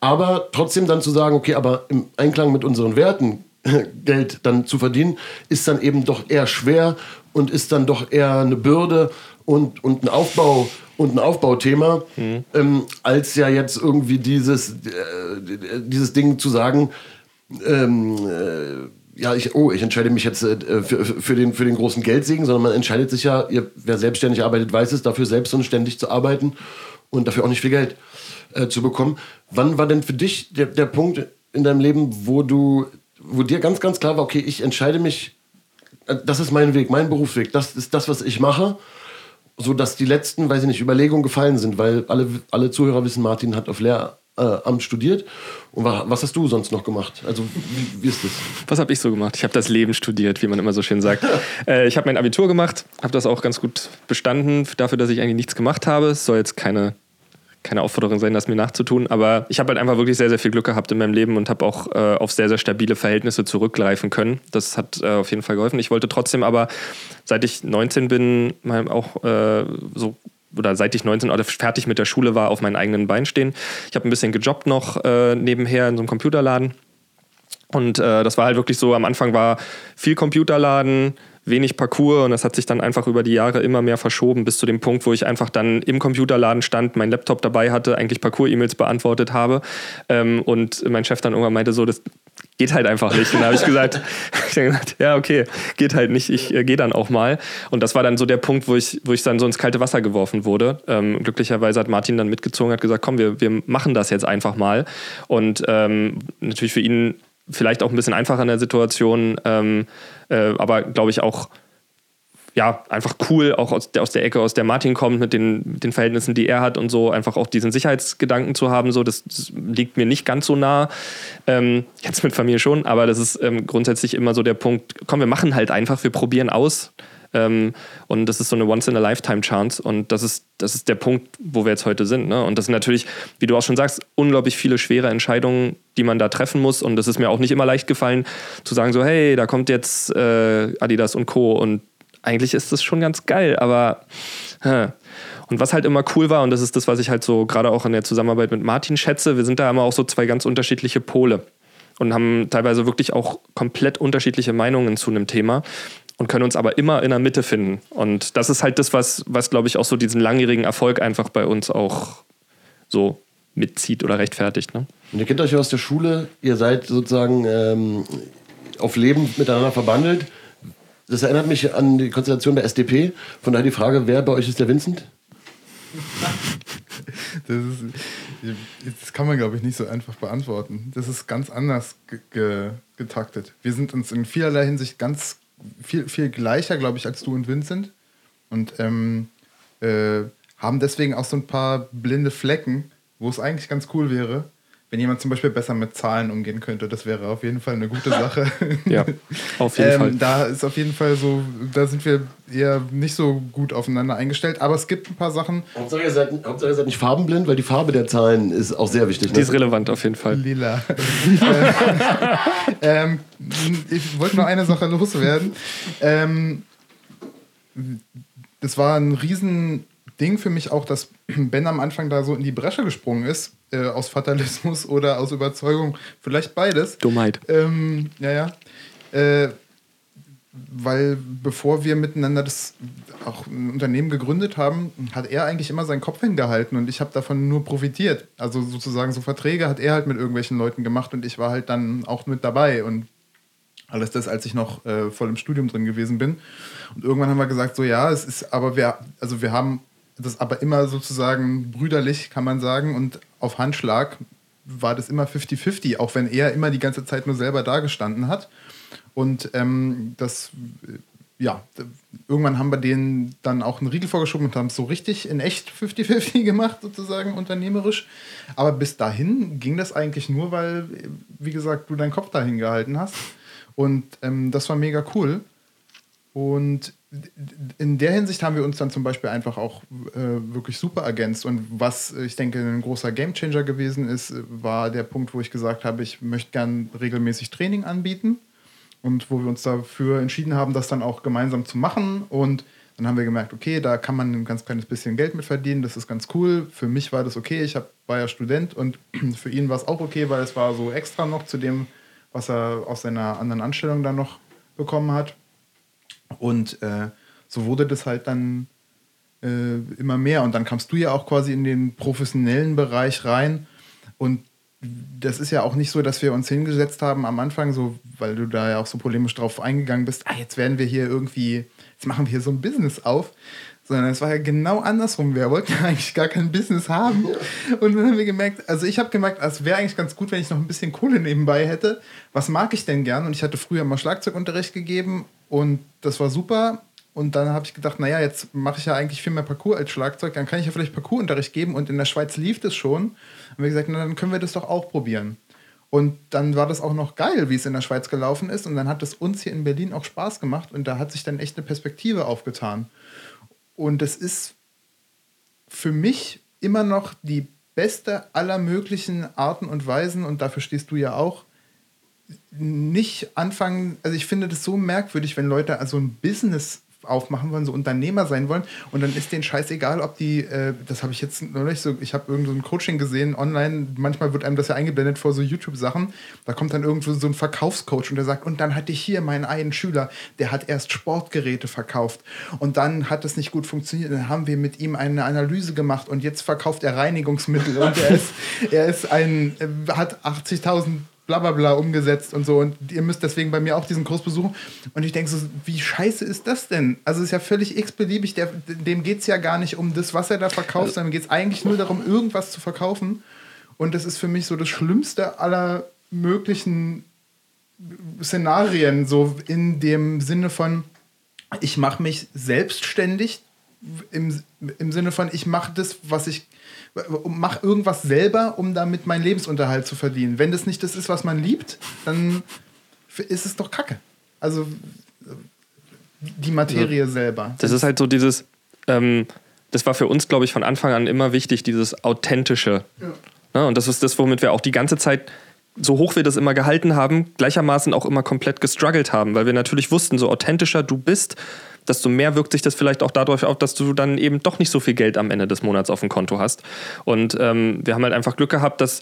B: Aber trotzdem dann zu sagen, okay, aber im Einklang mit unseren Werten <laughs> Geld dann zu verdienen, ist dann eben doch eher schwer und ist dann doch eher eine Bürde und, und ein Aufbau und ein Aufbauthema, mhm. ähm, als ja jetzt irgendwie dieses, äh, dieses Ding zu sagen, ähm, äh, ja, ich, oh, ich entscheide mich jetzt äh, für, für, den, für den großen Geldsegen, sondern man entscheidet sich ja, ihr, wer selbstständig arbeitet, weiß es, dafür selbst und ständig zu arbeiten und dafür auch nicht viel Geld äh, zu bekommen. Wann war denn für dich der, der Punkt in deinem Leben, wo du, wo dir ganz, ganz klar war, okay, ich entscheide mich, äh, das ist mein Weg, mein Berufsweg, das ist das, was ich mache so dass die letzten, weiß ich nicht, Überlegungen gefallen sind, weil alle, alle Zuhörer wissen, Martin hat auf Lehramt studiert. Und was hast du sonst noch gemacht? Also, wie, wie ist das?
C: Was habe ich so gemacht? Ich habe das Leben studiert, wie man immer so schön sagt. <laughs> äh, ich habe mein Abitur gemacht, habe das auch ganz gut bestanden, dafür, dass ich eigentlich nichts gemacht habe. Es soll jetzt keine keine Aufforderung sein, das mir nachzutun, aber ich habe halt einfach wirklich sehr, sehr viel Glück gehabt in meinem Leben und habe auch äh, auf sehr, sehr stabile Verhältnisse zurückgreifen können. Das hat äh, auf jeden Fall geholfen. Ich wollte trotzdem aber, seit ich 19 bin, mal auch äh, so oder seit ich 19 oder fertig mit der Schule war, auf meinen eigenen Beinen stehen. Ich habe ein bisschen gejobbt noch äh, nebenher in so einem Computerladen. Und äh, das war halt wirklich so, am Anfang war viel Computerladen, wenig Parcours und das hat sich dann einfach über die Jahre immer mehr verschoben bis zu dem Punkt, wo ich einfach dann im Computerladen stand, mein Laptop dabei hatte, eigentlich Parcours-E-Mails beantwortet habe ähm, und mein Chef dann irgendwann meinte so, das geht halt einfach nicht. Und da habe ich gesagt, <laughs> ich gesagt, ja okay, geht halt nicht, ich äh, gehe dann auch mal. Und das war dann so der Punkt, wo ich, wo ich dann so ins kalte Wasser geworfen wurde. Ähm, glücklicherweise hat Martin dann mitgezogen, hat gesagt, komm, wir, wir machen das jetzt einfach mal. Und ähm, natürlich für ihn vielleicht auch ein bisschen einfacher in der Situation, ähm, äh, aber glaube ich auch ja, einfach cool, auch aus der, aus der Ecke, aus der Martin kommt, mit den, den Verhältnissen, die er hat und so, einfach auch diesen Sicherheitsgedanken zu haben, so, das, das liegt mir nicht ganz so nah. Ähm, jetzt mit Familie schon, aber das ist ähm, grundsätzlich immer so der Punkt, komm, wir machen halt einfach, wir probieren aus. Ähm, und das ist so eine Once-in-a-Lifetime-Chance. Und das ist, das ist der Punkt, wo wir jetzt heute sind. Ne? Und das sind natürlich, wie du auch schon sagst, unglaublich viele schwere Entscheidungen, die man da treffen muss. Und das ist mir auch nicht immer leicht gefallen, zu sagen so, hey, da kommt jetzt äh, Adidas und Co. Und eigentlich ist das schon ganz geil, aber... Hä. Und was halt immer cool war, und das ist das, was ich halt so gerade auch in der Zusammenarbeit mit Martin schätze, wir sind da immer auch so zwei ganz unterschiedliche Pole und haben teilweise wirklich auch komplett unterschiedliche Meinungen zu einem Thema und können uns aber immer in der Mitte finden. Und das ist halt das, was, was glaube ich, auch so diesen langjährigen Erfolg einfach bei uns auch so mitzieht oder rechtfertigt. Ne?
B: Und ihr kennt euch aus der Schule, ihr seid sozusagen ähm, auf Leben miteinander verbandelt. Das erinnert mich an die Konstellation der SDP. Von daher die Frage, wer bei euch ist der Vincent? <laughs>
D: Das, ist, das kann man, glaube ich, nicht so einfach beantworten. Das ist ganz anders getaktet. Wir sind uns in vielerlei Hinsicht ganz viel, viel gleicher, glaube ich, als du und Vincent. Und ähm, äh, haben deswegen auch so ein paar blinde Flecken, wo es eigentlich ganz cool wäre, wenn jemand zum Beispiel besser mit Zahlen umgehen könnte. Das wäre auf jeden Fall eine gute <laughs> Sache.
C: ja, auf jeden ähm, Fall.
D: Da ist auf jeden Fall so, da sind wir eher nicht so gut aufeinander eingestellt, aber es gibt ein paar Sachen.
B: Hauptsache ihr seid, Hauptsache ihr seid nicht farbenblind, weil die Farbe der Zahlen ist auch sehr wichtig.
C: Ne? Die ist relevant auf jeden Fall.
D: Lila. <laughs> ähm, ich wollte nur eine Sache loswerden. Ähm, das war ein riesen Ding für mich auch, dass <clears throat> Ben am Anfang da so in die Bresche gesprungen ist, äh, aus Fatalismus <laughs> oder aus Überzeugung, vielleicht beides.
C: Dummheit.
D: Ähm, ja, ja. Äh, weil bevor wir miteinander das auch ein Unternehmen gegründet haben, hat er eigentlich immer seinen Kopf hingehalten und ich habe davon nur profitiert. Also sozusagen so Verträge hat er halt mit irgendwelchen Leuten gemacht und ich war halt dann auch mit dabei und alles das, als ich noch äh, voll im Studium drin gewesen bin. Und irgendwann haben wir gesagt, so ja, es ist, aber wir, also wir haben das aber immer sozusagen brüderlich, kann man sagen, und auf Handschlag war das immer 50-50, auch wenn er immer die ganze Zeit nur selber dagestanden hat. Und ähm, das, ja, irgendwann haben wir denen dann auch einen Riegel vorgeschoben und haben es so richtig in echt 50-50 <laughs> gemacht, sozusagen unternehmerisch. Aber bis dahin ging das eigentlich nur, weil, wie gesagt, du deinen Kopf dahin gehalten hast. Und ähm, das war mega cool. Und in der Hinsicht haben wir uns dann zum Beispiel einfach auch äh, wirklich super ergänzt. Und was ich denke ein großer Gamechanger gewesen ist, war der Punkt, wo ich gesagt habe, ich möchte gern regelmäßig Training anbieten. Und wo wir uns dafür entschieden haben, das dann auch gemeinsam zu machen. Und Dann haben wir gemerkt, okay, da kann man ein ganz kleines bisschen Geld mit verdienen, das ist ganz cool. Für mich war das okay, ich hab, war ja Student und <clears throat> für ihn war es auch okay, weil es war so extra noch zu dem, was er aus seiner anderen Anstellung dann noch bekommen hat. Und äh, so wurde das halt dann äh, immer mehr. Und dann kamst du ja auch quasi in den professionellen Bereich rein. Und das ist ja auch nicht so, dass wir uns hingesetzt haben am Anfang, so, weil du da ja auch so polemisch drauf eingegangen bist, ah, jetzt werden wir hier irgendwie, jetzt machen wir hier so ein Business auf. Sondern es war ja genau andersrum. Wir wollten eigentlich gar kein Business haben. Und dann haben wir gemerkt, also ich habe gemerkt, es wäre eigentlich ganz gut, wenn ich noch ein bisschen Kohle nebenbei hätte. Was mag ich denn gern? Und ich hatte früher mal Schlagzeugunterricht gegeben und das war super. Und dann habe ich gedacht, naja, jetzt mache ich ja eigentlich viel mehr Parcours als Schlagzeug, dann kann ich ja vielleicht Parcoursunterricht geben und in der Schweiz lief das schon. Und wir gesagt, na, dann können wir das doch auch probieren. Und dann war das auch noch geil, wie es in der Schweiz gelaufen ist. Und dann hat es uns hier in Berlin auch Spaß gemacht und da hat sich dann echt eine Perspektive aufgetan. Und das ist für mich immer noch die beste aller möglichen Arten und Weisen, und dafür stehst du ja auch, nicht anfangen, also ich finde das so merkwürdig, wenn Leute also ein Business aufmachen wollen, so Unternehmer sein wollen und dann ist denen scheißegal, ob die, äh, das habe ich jetzt neulich so, ich habe irgendein so Coaching gesehen online, manchmal wird einem das ja eingeblendet vor so YouTube-Sachen, da kommt dann irgendwo so ein Verkaufscoach und der sagt, und dann hatte ich hier meinen einen Schüler, der hat erst Sportgeräte verkauft und dann hat es nicht gut funktioniert, dann haben wir mit ihm eine Analyse gemacht und jetzt verkauft er Reinigungsmittel und er <laughs> ist, er ist ein, äh, hat 80.000 bla bla bla umgesetzt und so. Und ihr müsst deswegen bei mir auch diesen Kurs besuchen. Und ich denke so, wie scheiße ist das denn? Also es ist ja völlig x-beliebig. Der, dem geht es ja gar nicht um das, was er da verkauft, also, sondern geht es eigentlich nur darum, irgendwas zu verkaufen. Und das ist für mich so das Schlimmste aller möglichen Szenarien, so in dem Sinne von, ich mache mich selbstständig, im, im Sinne von, ich mache das, was ich mach irgendwas selber, um damit meinen Lebensunterhalt zu verdienen. Wenn das nicht das ist, was man liebt, dann ist es doch Kacke. Also die Materie ja. selber.
C: Das ist halt so dieses, ähm, das war für uns, glaube ich, von Anfang an immer wichtig, dieses Authentische. Ja. Ja, und das ist das, womit wir auch die ganze Zeit so hoch wir das immer gehalten haben, gleichermaßen auch immer komplett gestruggelt haben, weil wir natürlich wussten, so authentischer du bist, desto mehr wirkt sich das vielleicht auch dadurch auf, dass du dann eben doch nicht so viel Geld am Ende des Monats auf dem Konto hast. Und ähm, wir haben halt einfach Glück gehabt, dass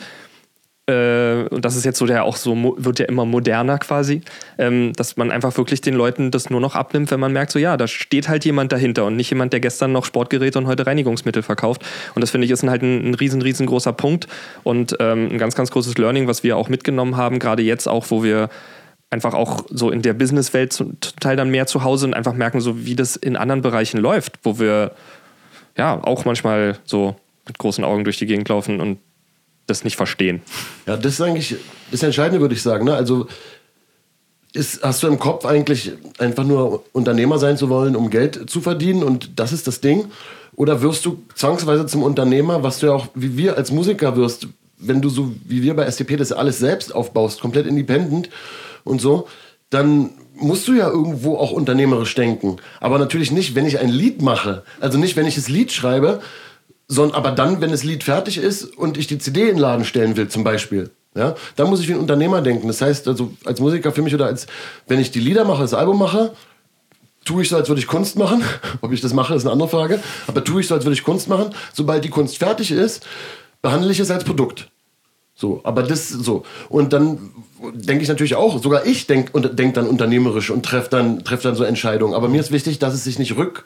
C: äh, und das ist jetzt so der auch so, wird ja immer moderner quasi, ähm, dass man einfach wirklich den Leuten das nur noch abnimmt, wenn man merkt, so ja, da steht halt jemand dahinter und nicht jemand, der gestern noch Sportgeräte und heute Reinigungsmittel verkauft. Und das finde ich ist halt ein, ein riesen, riesengroßer Punkt und ähm, ein ganz, ganz großes Learning, was wir auch mitgenommen haben, gerade jetzt auch, wo wir einfach auch so in der Businesswelt zum Teil dann mehr zu Hause und einfach merken, so wie das in anderen Bereichen läuft, wo wir ja auch manchmal so mit großen Augen durch die Gegend laufen und das nicht verstehen.
B: Ja, das ist eigentlich das Entscheidende, würde ich sagen. Ne? Also ist, hast du im Kopf eigentlich einfach nur Unternehmer sein zu wollen, um Geld zu verdienen und das ist das Ding? Oder wirst du zwangsweise zum Unternehmer, was du ja auch wie wir als Musiker wirst, wenn du so wie wir bei STP das alles selbst aufbaust, komplett independent und so, dann musst du ja irgendwo auch unternehmerisch denken. Aber natürlich nicht, wenn ich ein Lied mache. Also nicht, wenn ich das Lied schreibe, sondern aber dann, wenn das Lied fertig ist und ich die CD in den Laden stellen will, zum Beispiel. Ja, da muss ich wie ein Unternehmer denken. Das heißt, also als Musiker für mich oder als, wenn ich die Lieder mache, das Album mache, tue ich so, als würde ich Kunst machen. <laughs> Ob ich das mache, ist eine andere Frage. Aber tue ich so, als würde ich Kunst machen. Sobald die Kunst fertig ist, behandle ich es als Produkt. So, aber das so. Und dann denke ich natürlich auch, sogar ich denke denk dann unternehmerisch und treffe dann, treff dann so Entscheidungen. Aber mir ist wichtig, dass es sich nicht rück,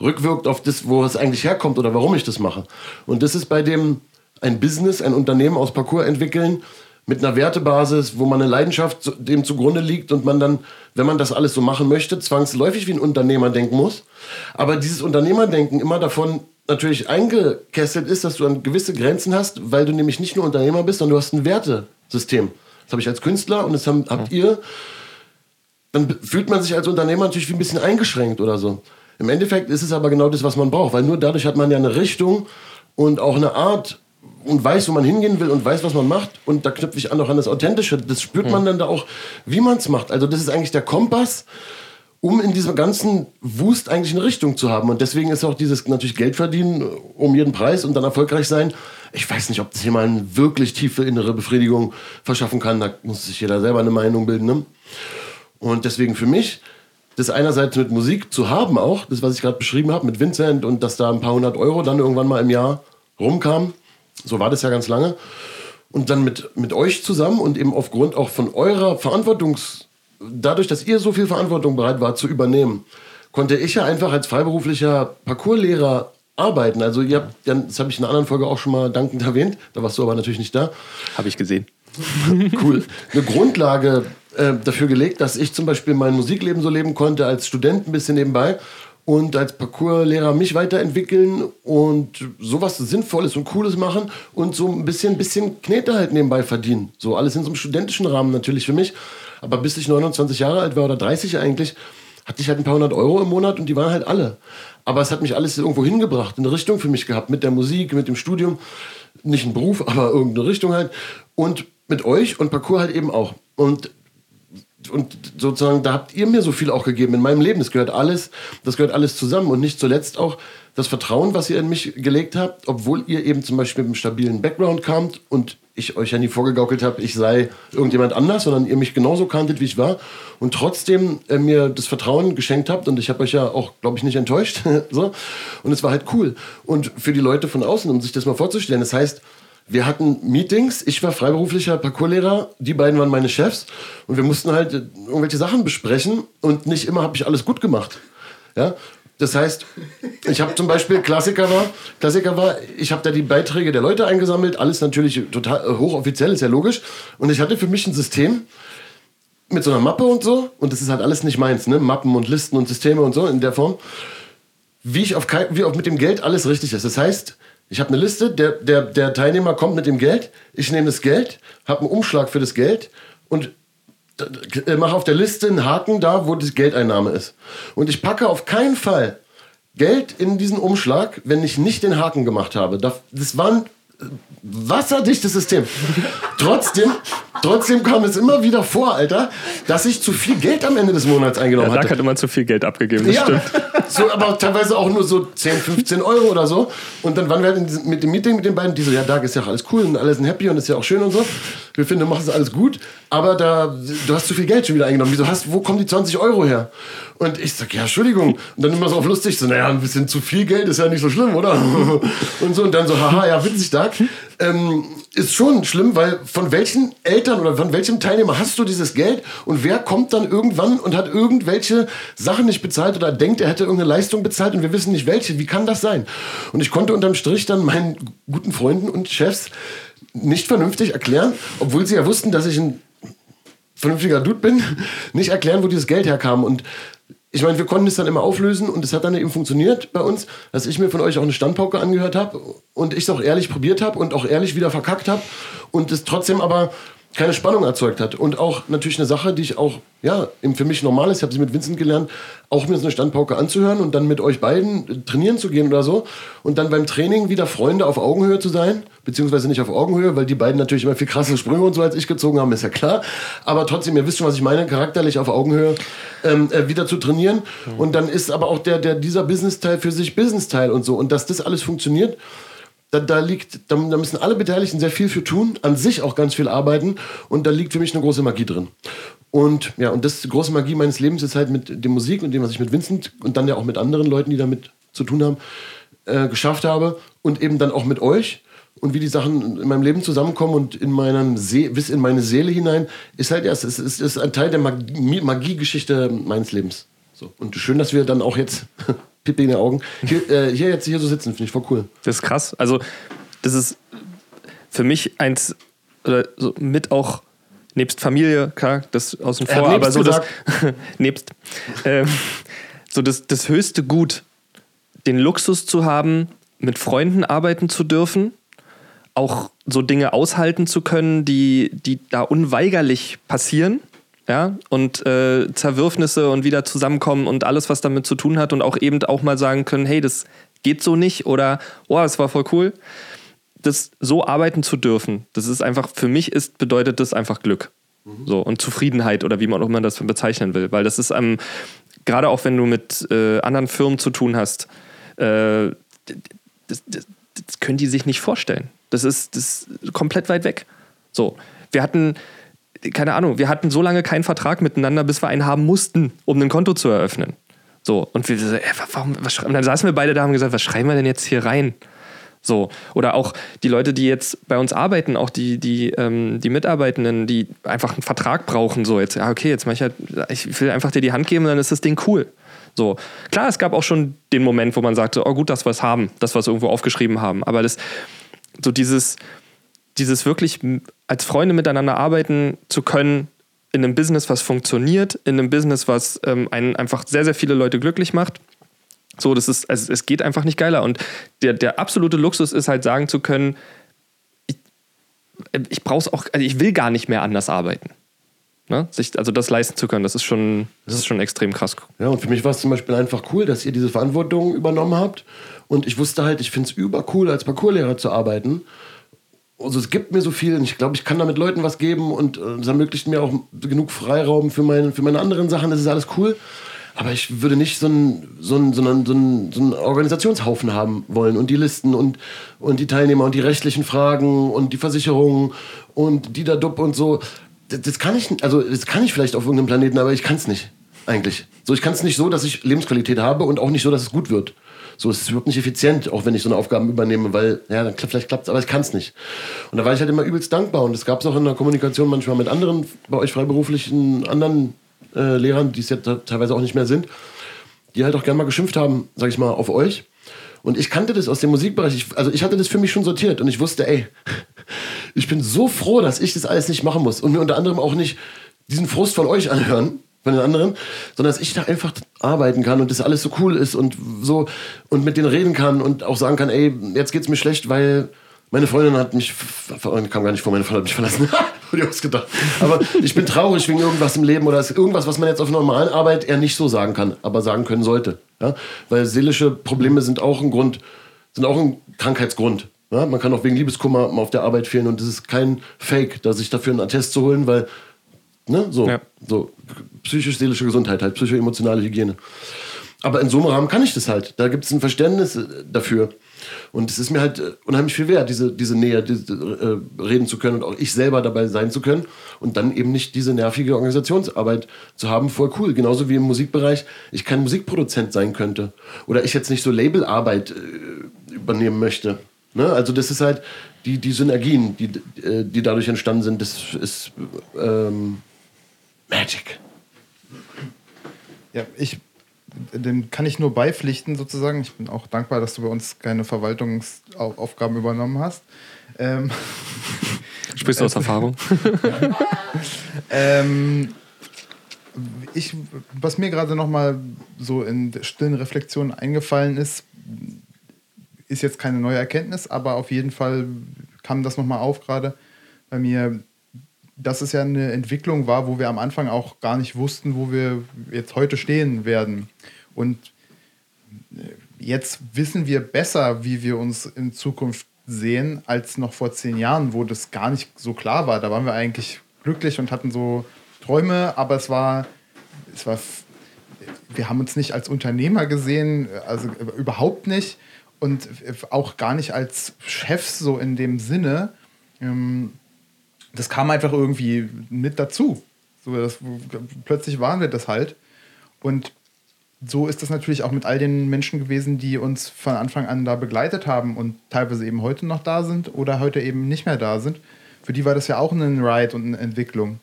B: rückwirkt auf das, wo es eigentlich herkommt oder warum ich das mache. Und das ist bei dem ein Business, ein Unternehmen aus Parcours entwickeln mit einer Wertebasis, wo man eine Leidenschaft dem zugrunde liegt und man dann, wenn man das alles so machen möchte, zwangsläufig wie ein Unternehmer denken muss. Aber dieses Unternehmerdenken immer davon natürlich eingekesselt ist, dass du an gewisse Grenzen hast, weil du nämlich nicht nur Unternehmer bist, sondern du hast ein Wertesystem. Das habe ich als Künstler und das haben, habt ihr. Dann fühlt man sich als Unternehmer natürlich wie ein bisschen eingeschränkt oder so. Im Endeffekt ist es aber genau das, was man braucht, weil nur dadurch hat man ja eine Richtung und auch eine Art und weiß, wo man hingehen will und weiß, was man macht. Und da knüpfe ich an auch an das Authentische. Das spürt man dann da auch, wie man es macht. Also das ist eigentlich der Kompass, um in diesem ganzen Wust eigentlich eine Richtung zu haben. Und deswegen ist auch dieses natürlich Geld verdienen um jeden Preis und dann erfolgreich sein. Ich weiß nicht, ob das jemand wirklich tiefe innere Befriedigung verschaffen kann. Da muss sich jeder selber eine Meinung bilden. Ne? Und deswegen für mich das einerseits mit Musik zu haben auch, das was ich gerade beschrieben habe mit Vincent und dass da ein paar hundert Euro dann irgendwann mal im Jahr rumkamen. So war das ja ganz lange. Und dann mit, mit euch zusammen und eben aufgrund auch von eurer Verantwortungs... Dadurch, dass ihr so viel Verantwortung bereit wart zu übernehmen, konnte ich ja einfach als freiberuflicher Parcourslehrer arbeiten. Also ihr habt, das habe ich in einer anderen Folge auch schon mal dankend erwähnt, da warst du aber natürlich nicht da.
C: Habe ich gesehen. <laughs>
B: cool. Eine Grundlage äh, dafür gelegt, dass ich zum Beispiel mein Musikleben so leben konnte, als Student ein bisschen nebenbei und als Parcourslehrer mich weiterentwickeln und sowas Sinnvolles und Cooles machen und so ein bisschen, bisschen Knete halt nebenbei verdienen. So alles in so einem studentischen Rahmen natürlich für mich. Aber bis ich 29 Jahre alt war oder 30 eigentlich, hatte ich halt ein paar hundert Euro im Monat und die waren halt alle. Aber es hat mich alles irgendwo hingebracht, eine Richtung für mich gehabt, mit der Musik, mit dem Studium. Nicht ein Beruf, <laughs> aber irgendeine Richtung halt. Und mit euch und Parcours halt eben auch. Und und sozusagen, da habt ihr mir so viel auch gegeben in meinem Leben. Das gehört alles, das gehört alles zusammen. Und nicht zuletzt auch das Vertrauen, was ihr in mich gelegt habt, obwohl ihr eben zum Beispiel mit einem stabilen Background kamt und ich euch ja nie vorgegaukelt habe, ich sei irgendjemand anders, sondern ihr mich genauso kanntet, wie ich war und trotzdem äh, mir das Vertrauen geschenkt habt und ich habe euch ja auch, glaube ich, nicht enttäuscht. <laughs> so. Und es war halt cool. Und für die Leute von außen, um sich das mal vorzustellen, das heißt, wir hatten Meetings, ich war freiberuflicher Parcourslehrer, die beiden waren meine Chefs und wir mussten halt äh, irgendwelche Sachen besprechen und nicht immer habe ich alles gut gemacht. Ja? Das heißt, ich habe zum Beispiel Klassiker war, Klassiker war, ich habe da die Beiträge der Leute eingesammelt, alles natürlich total äh, hochoffiziell, ist ja logisch. Und ich hatte für mich ein System mit so einer Mappe und so, und das ist halt alles nicht meins, ne? Mappen und Listen und Systeme und so in der Form, wie ich auf, wie auch mit dem Geld alles richtig ist. Das heißt, ich habe eine Liste, der, der, der Teilnehmer kommt mit dem Geld, ich nehme das Geld, habe einen Umschlag für das Geld und äh, mache auf der Liste einen Haken da, wo die Geldeinnahme ist. Und ich packe auf keinen Fall Geld in diesen Umschlag, wenn ich nicht den Haken gemacht habe. Das war ein äh, wasserdichtes System. <laughs> trotzdem, trotzdem kam es immer wieder vor, Alter, dass ich zu viel Geld am Ende des Monats eingenommen ja, hatte.
C: Da hat immer zu viel Geld abgegeben, das
B: ja,
C: stimmt. <laughs>
B: So, aber teilweise auch nur so 10, 15 Euro oder so. Und dann waren wir halt mit dem Meeting mit den beiden, die so, ja, da ist ja alles cool und alles sind happy und ist ja auch schön und so. Wir finden, du machst es alles gut, aber da, du hast zu viel Geld schon wieder eingenommen. Wieso hast, wo kommen die 20 Euro her? Und ich sag, ja, Entschuldigung. Und dann immer so auf lustig, so, naja, ein bisschen zu viel Geld ist ja nicht so schlimm, oder? <laughs> Und so, und dann so, haha, ja, witzig, da. Ähm, ist schon schlimm, weil von welchen Eltern oder von welchem Teilnehmer hast du dieses Geld und wer kommt dann irgendwann und hat irgendwelche Sachen nicht bezahlt oder denkt, er hätte irgendeine Leistung bezahlt und wir wissen nicht welche. Wie kann das sein? Und ich konnte unterm Strich dann meinen guten Freunden und Chefs nicht vernünftig erklären, obwohl sie ja wussten, dass ich ein vernünftiger Dude bin, <laughs> nicht erklären, wo dieses Geld herkam. Und ich meine, wir konnten es dann immer auflösen und es hat dann eben funktioniert bei uns, dass ich mir von euch auch eine Standpauke angehört habe und ich es auch ehrlich probiert habe und auch ehrlich wieder verkackt habe und es trotzdem aber keine Spannung erzeugt hat. Und auch natürlich eine Sache, die ich auch, ja, für mich normal ist, ich habe sie mit Vincent gelernt, auch mir so eine Standpauke anzuhören und dann mit euch beiden trainieren zu gehen oder so und dann beim Training wieder Freunde auf Augenhöhe zu sein, beziehungsweise nicht auf Augenhöhe, weil die beiden natürlich immer viel krasse Sprünge und so als ich gezogen haben, ist ja klar. Aber trotzdem, ihr wisst schon, was ich meine, charakterlich auf Augenhöhe ähm, äh, wieder zu trainieren. Und dann ist aber auch der, der dieser Business-Teil für sich Business-Teil und so. Und dass das alles funktioniert, da, da liegt, da, da, müssen alle Beteiligten sehr viel für tun, an sich auch ganz viel arbeiten und da liegt für mich eine große Magie drin. Und ja, und das große Magie meines Lebens ist halt mit der Musik und dem, was ich mit Vincent und dann ja auch mit anderen Leuten, die damit zu tun haben, äh, geschafft habe und eben dann auch mit euch und wie die Sachen in meinem Leben zusammenkommen und in meinem See bis in meine Seele hinein, ist halt erst, es ist, ist ein Teil der Magie, Magiegeschichte meines Lebens. So. Und schön, dass wir dann auch jetzt <laughs> Pipi in den Augen. Hier, äh, hier jetzt hier so sitzen, finde ich voll cool.
C: Das ist krass. Also, das ist für mich eins, oder so mit auch, nebst Familie, klar, das außen vor, aber so das, <laughs> nebst, ähm, so das, das höchste Gut, den Luxus zu haben, mit Freunden arbeiten zu dürfen, auch so Dinge aushalten zu können, die, die da unweigerlich passieren ja, und äh, Zerwürfnisse und wieder zusammenkommen und alles, was damit zu tun hat und auch eben auch mal sagen können, hey, das geht so nicht oder oh, das war voll cool. Das so arbeiten zu dürfen, das ist einfach, für mich ist, bedeutet das einfach Glück. Mhm. So, und Zufriedenheit oder wie man auch immer das bezeichnen will. Weil das ist ähm, gerade auch wenn du mit äh, anderen Firmen zu tun hast, äh, das, das, das können die sich nicht vorstellen. Das ist, das ist komplett weit weg. So, wir hatten keine Ahnung, wir hatten so lange keinen Vertrag miteinander, bis wir einen haben mussten, um ein Konto zu eröffnen. So, und wir so, ey, warum, was, und dann saßen wir beide da und haben gesagt, was schreiben wir denn jetzt hier rein? So. Oder auch die Leute, die jetzt bei uns arbeiten, auch die, die, ähm, die Mitarbeitenden, die einfach einen Vertrag brauchen, so jetzt, ja, okay, jetzt mach ich halt, ich will einfach dir die Hand geben, dann ist das Ding cool. So. Klar, es gab auch schon den Moment, wo man sagte, oh gut, dass wir es haben, dass wir es irgendwo aufgeschrieben haben. Aber das, so dieses, dieses wirklich als Freunde miteinander arbeiten zu können, in einem Business, was funktioniert, in einem Business, was ähm, einen einfach sehr, sehr viele Leute glücklich macht. So, das ist, also es geht einfach nicht geiler. Und der, der absolute Luxus ist halt sagen zu können, ich, ich brauche es auch, also ich will gar nicht mehr anders arbeiten. Ne? Sich, also das leisten zu können, das ist schon, das ist schon extrem krass.
B: Ja, und für mich war es zum Beispiel einfach cool, dass ihr diese Verantwortung übernommen habt. Und ich wusste halt, ich finde es übercool, als Parcourslehrer zu arbeiten also es gibt mir so viel und ich glaube, ich kann damit Leuten was geben und äh, es ermöglicht mir auch genug Freiraum für, mein, für meine anderen Sachen, das ist alles cool. Aber ich würde nicht so einen, so einen, so einen, so einen, Organisationshaufen haben wollen und die Listen und, und die Teilnehmer und die rechtlichen Fragen und die Versicherungen und die da Dupp und so. Das, das kann ich, also das kann ich vielleicht auf irgendeinem Planeten, aber ich kann es nicht eigentlich. So, ich kann es nicht so, dass ich Lebensqualität habe und auch nicht so, dass es gut wird. So, es ist überhaupt nicht effizient, auch wenn ich so eine Aufgabe übernehme, weil, ja, dann, vielleicht klappt es, aber ich kann es nicht. Und da war ich halt immer übelst dankbar. Und das gab es auch in der Kommunikation manchmal mit anderen, bei euch freiberuflichen anderen äh, Lehrern, die es jetzt teilweise auch nicht mehr sind, die halt auch gerne mal geschimpft haben, sag ich mal, auf euch. Und ich kannte das aus dem Musikbereich. Ich, also ich hatte das für mich schon sortiert und ich wusste, ey, <laughs> ich bin so froh, dass ich das alles nicht machen muss und mir unter anderem auch nicht diesen Frust von euch anhören, von den anderen, sondern dass ich da einfach arbeiten kann und das alles so cool ist und so und mit denen reden kann und auch sagen kann, ey, jetzt geht's mir schlecht, weil meine Freundin hat mich, kam gar nicht vor, meine Freundin hat mich verlassen, <laughs> wurde ausgedacht. Aber ich bin traurig wegen irgendwas im Leben oder ist irgendwas, was man jetzt auf normalen Arbeit eher nicht so sagen kann, aber sagen können sollte. Ja? Weil seelische Probleme sind auch ein Grund, sind auch ein Krankheitsgrund. Ja? Man kann auch wegen Liebeskummer auf der Arbeit fehlen und das ist kein Fake, da sich dafür einen Attest zu holen, weil Ne? So, ja. so psychisch-seelische Gesundheit, halt psycho-emotionale Hygiene. Aber in so einem Rahmen kann ich das halt. Da gibt es ein Verständnis äh, dafür. Und es ist mir halt äh, unheimlich viel wert, diese, diese Nähe diese, äh, reden zu können und auch ich selber dabei sein zu können. Und dann eben nicht diese nervige Organisationsarbeit zu haben, voll cool. Genauso wie im Musikbereich ich kein Musikproduzent sein könnte. Oder ich jetzt nicht so Labelarbeit äh, übernehmen möchte. Ne? Also das ist halt die, die Synergien, die, äh, die dadurch entstanden sind. Das ist ähm, Magic.
D: Ja, ich, dem kann ich nur beipflichten sozusagen. Ich bin auch dankbar, dass du bei uns keine Verwaltungsaufgaben übernommen hast. Ähm, <laughs>
C: Sprichst du aus Erfahrung? <laughs>
D: ähm, ich, was mir gerade noch mal so in stillen Reflexionen eingefallen ist, ist jetzt keine neue Erkenntnis, aber auf jeden Fall kam das noch mal auf gerade bei mir dass es ja eine Entwicklung war, wo wir am Anfang auch gar nicht wussten, wo wir jetzt heute stehen werden. Und äh, jetzt wissen wir besser, wie wir uns in Zukunft sehen, als noch vor zehn Jahren, wo das gar nicht so klar war. Da waren wir eigentlich glücklich und hatten so Träume, aber es war, es war, wir haben uns nicht als Unternehmer gesehen, also überhaupt nicht und auch gar nicht als Chefs so in dem Sinne. Das kam einfach irgendwie mit dazu. So, das, plötzlich waren wir das halt. Und so ist das natürlich auch mit all den Menschen gewesen, die uns von Anfang an da begleitet haben und teilweise eben heute noch da sind oder heute eben nicht mehr da sind. Für die war das ja auch ein Ride und eine Entwicklung.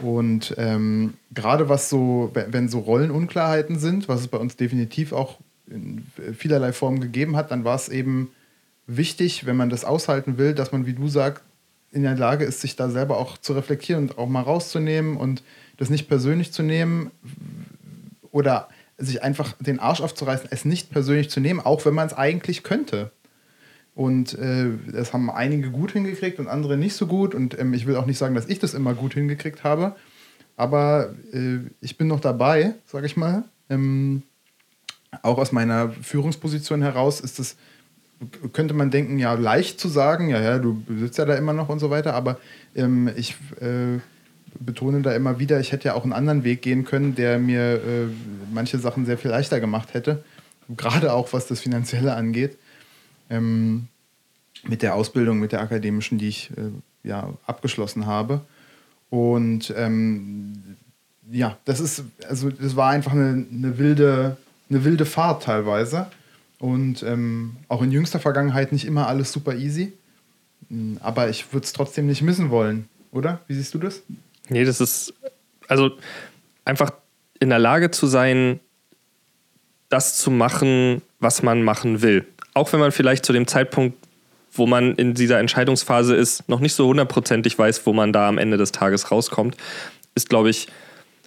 D: Und ähm, gerade was so, wenn so Rollenunklarheiten sind, was es bei uns definitiv auch in vielerlei Formen gegeben hat, dann war es eben wichtig, wenn man das aushalten will, dass man, wie du sagst, in der Lage ist, sich da selber auch zu reflektieren und auch mal rauszunehmen und das nicht persönlich zu nehmen oder sich einfach den Arsch aufzureißen, es nicht persönlich zu nehmen, auch wenn man es eigentlich könnte. Und äh, das haben einige gut hingekriegt und andere nicht so gut. Und ähm, ich will auch nicht sagen, dass ich das immer gut hingekriegt habe. Aber äh, ich bin noch dabei, sage ich mal. Ähm, auch aus meiner Führungsposition heraus ist es könnte man denken, ja, leicht zu sagen, ja, ja, du sitzt ja da immer noch und so weiter, aber ähm, ich äh, betone da immer wieder, ich hätte ja auch einen anderen Weg gehen können, der mir äh, manche Sachen sehr viel leichter gemacht hätte, gerade auch was das Finanzielle angeht. Ähm, mit der Ausbildung, mit der akademischen, die ich äh, ja, abgeschlossen habe. Und ähm, ja, das ist, also das war einfach eine, eine, wilde, eine wilde Fahrt teilweise. Und ähm, auch in jüngster Vergangenheit nicht immer alles super easy. Hm, aber ich würde es trotzdem nicht missen wollen, oder? Wie siehst du das?
C: Nee, das ist also einfach in der Lage zu sein, das zu machen, was man machen will. Auch wenn man vielleicht zu dem Zeitpunkt, wo man in dieser Entscheidungsphase ist, noch nicht so hundertprozentig weiß, wo man da am Ende des Tages rauskommt, ist, glaube ich,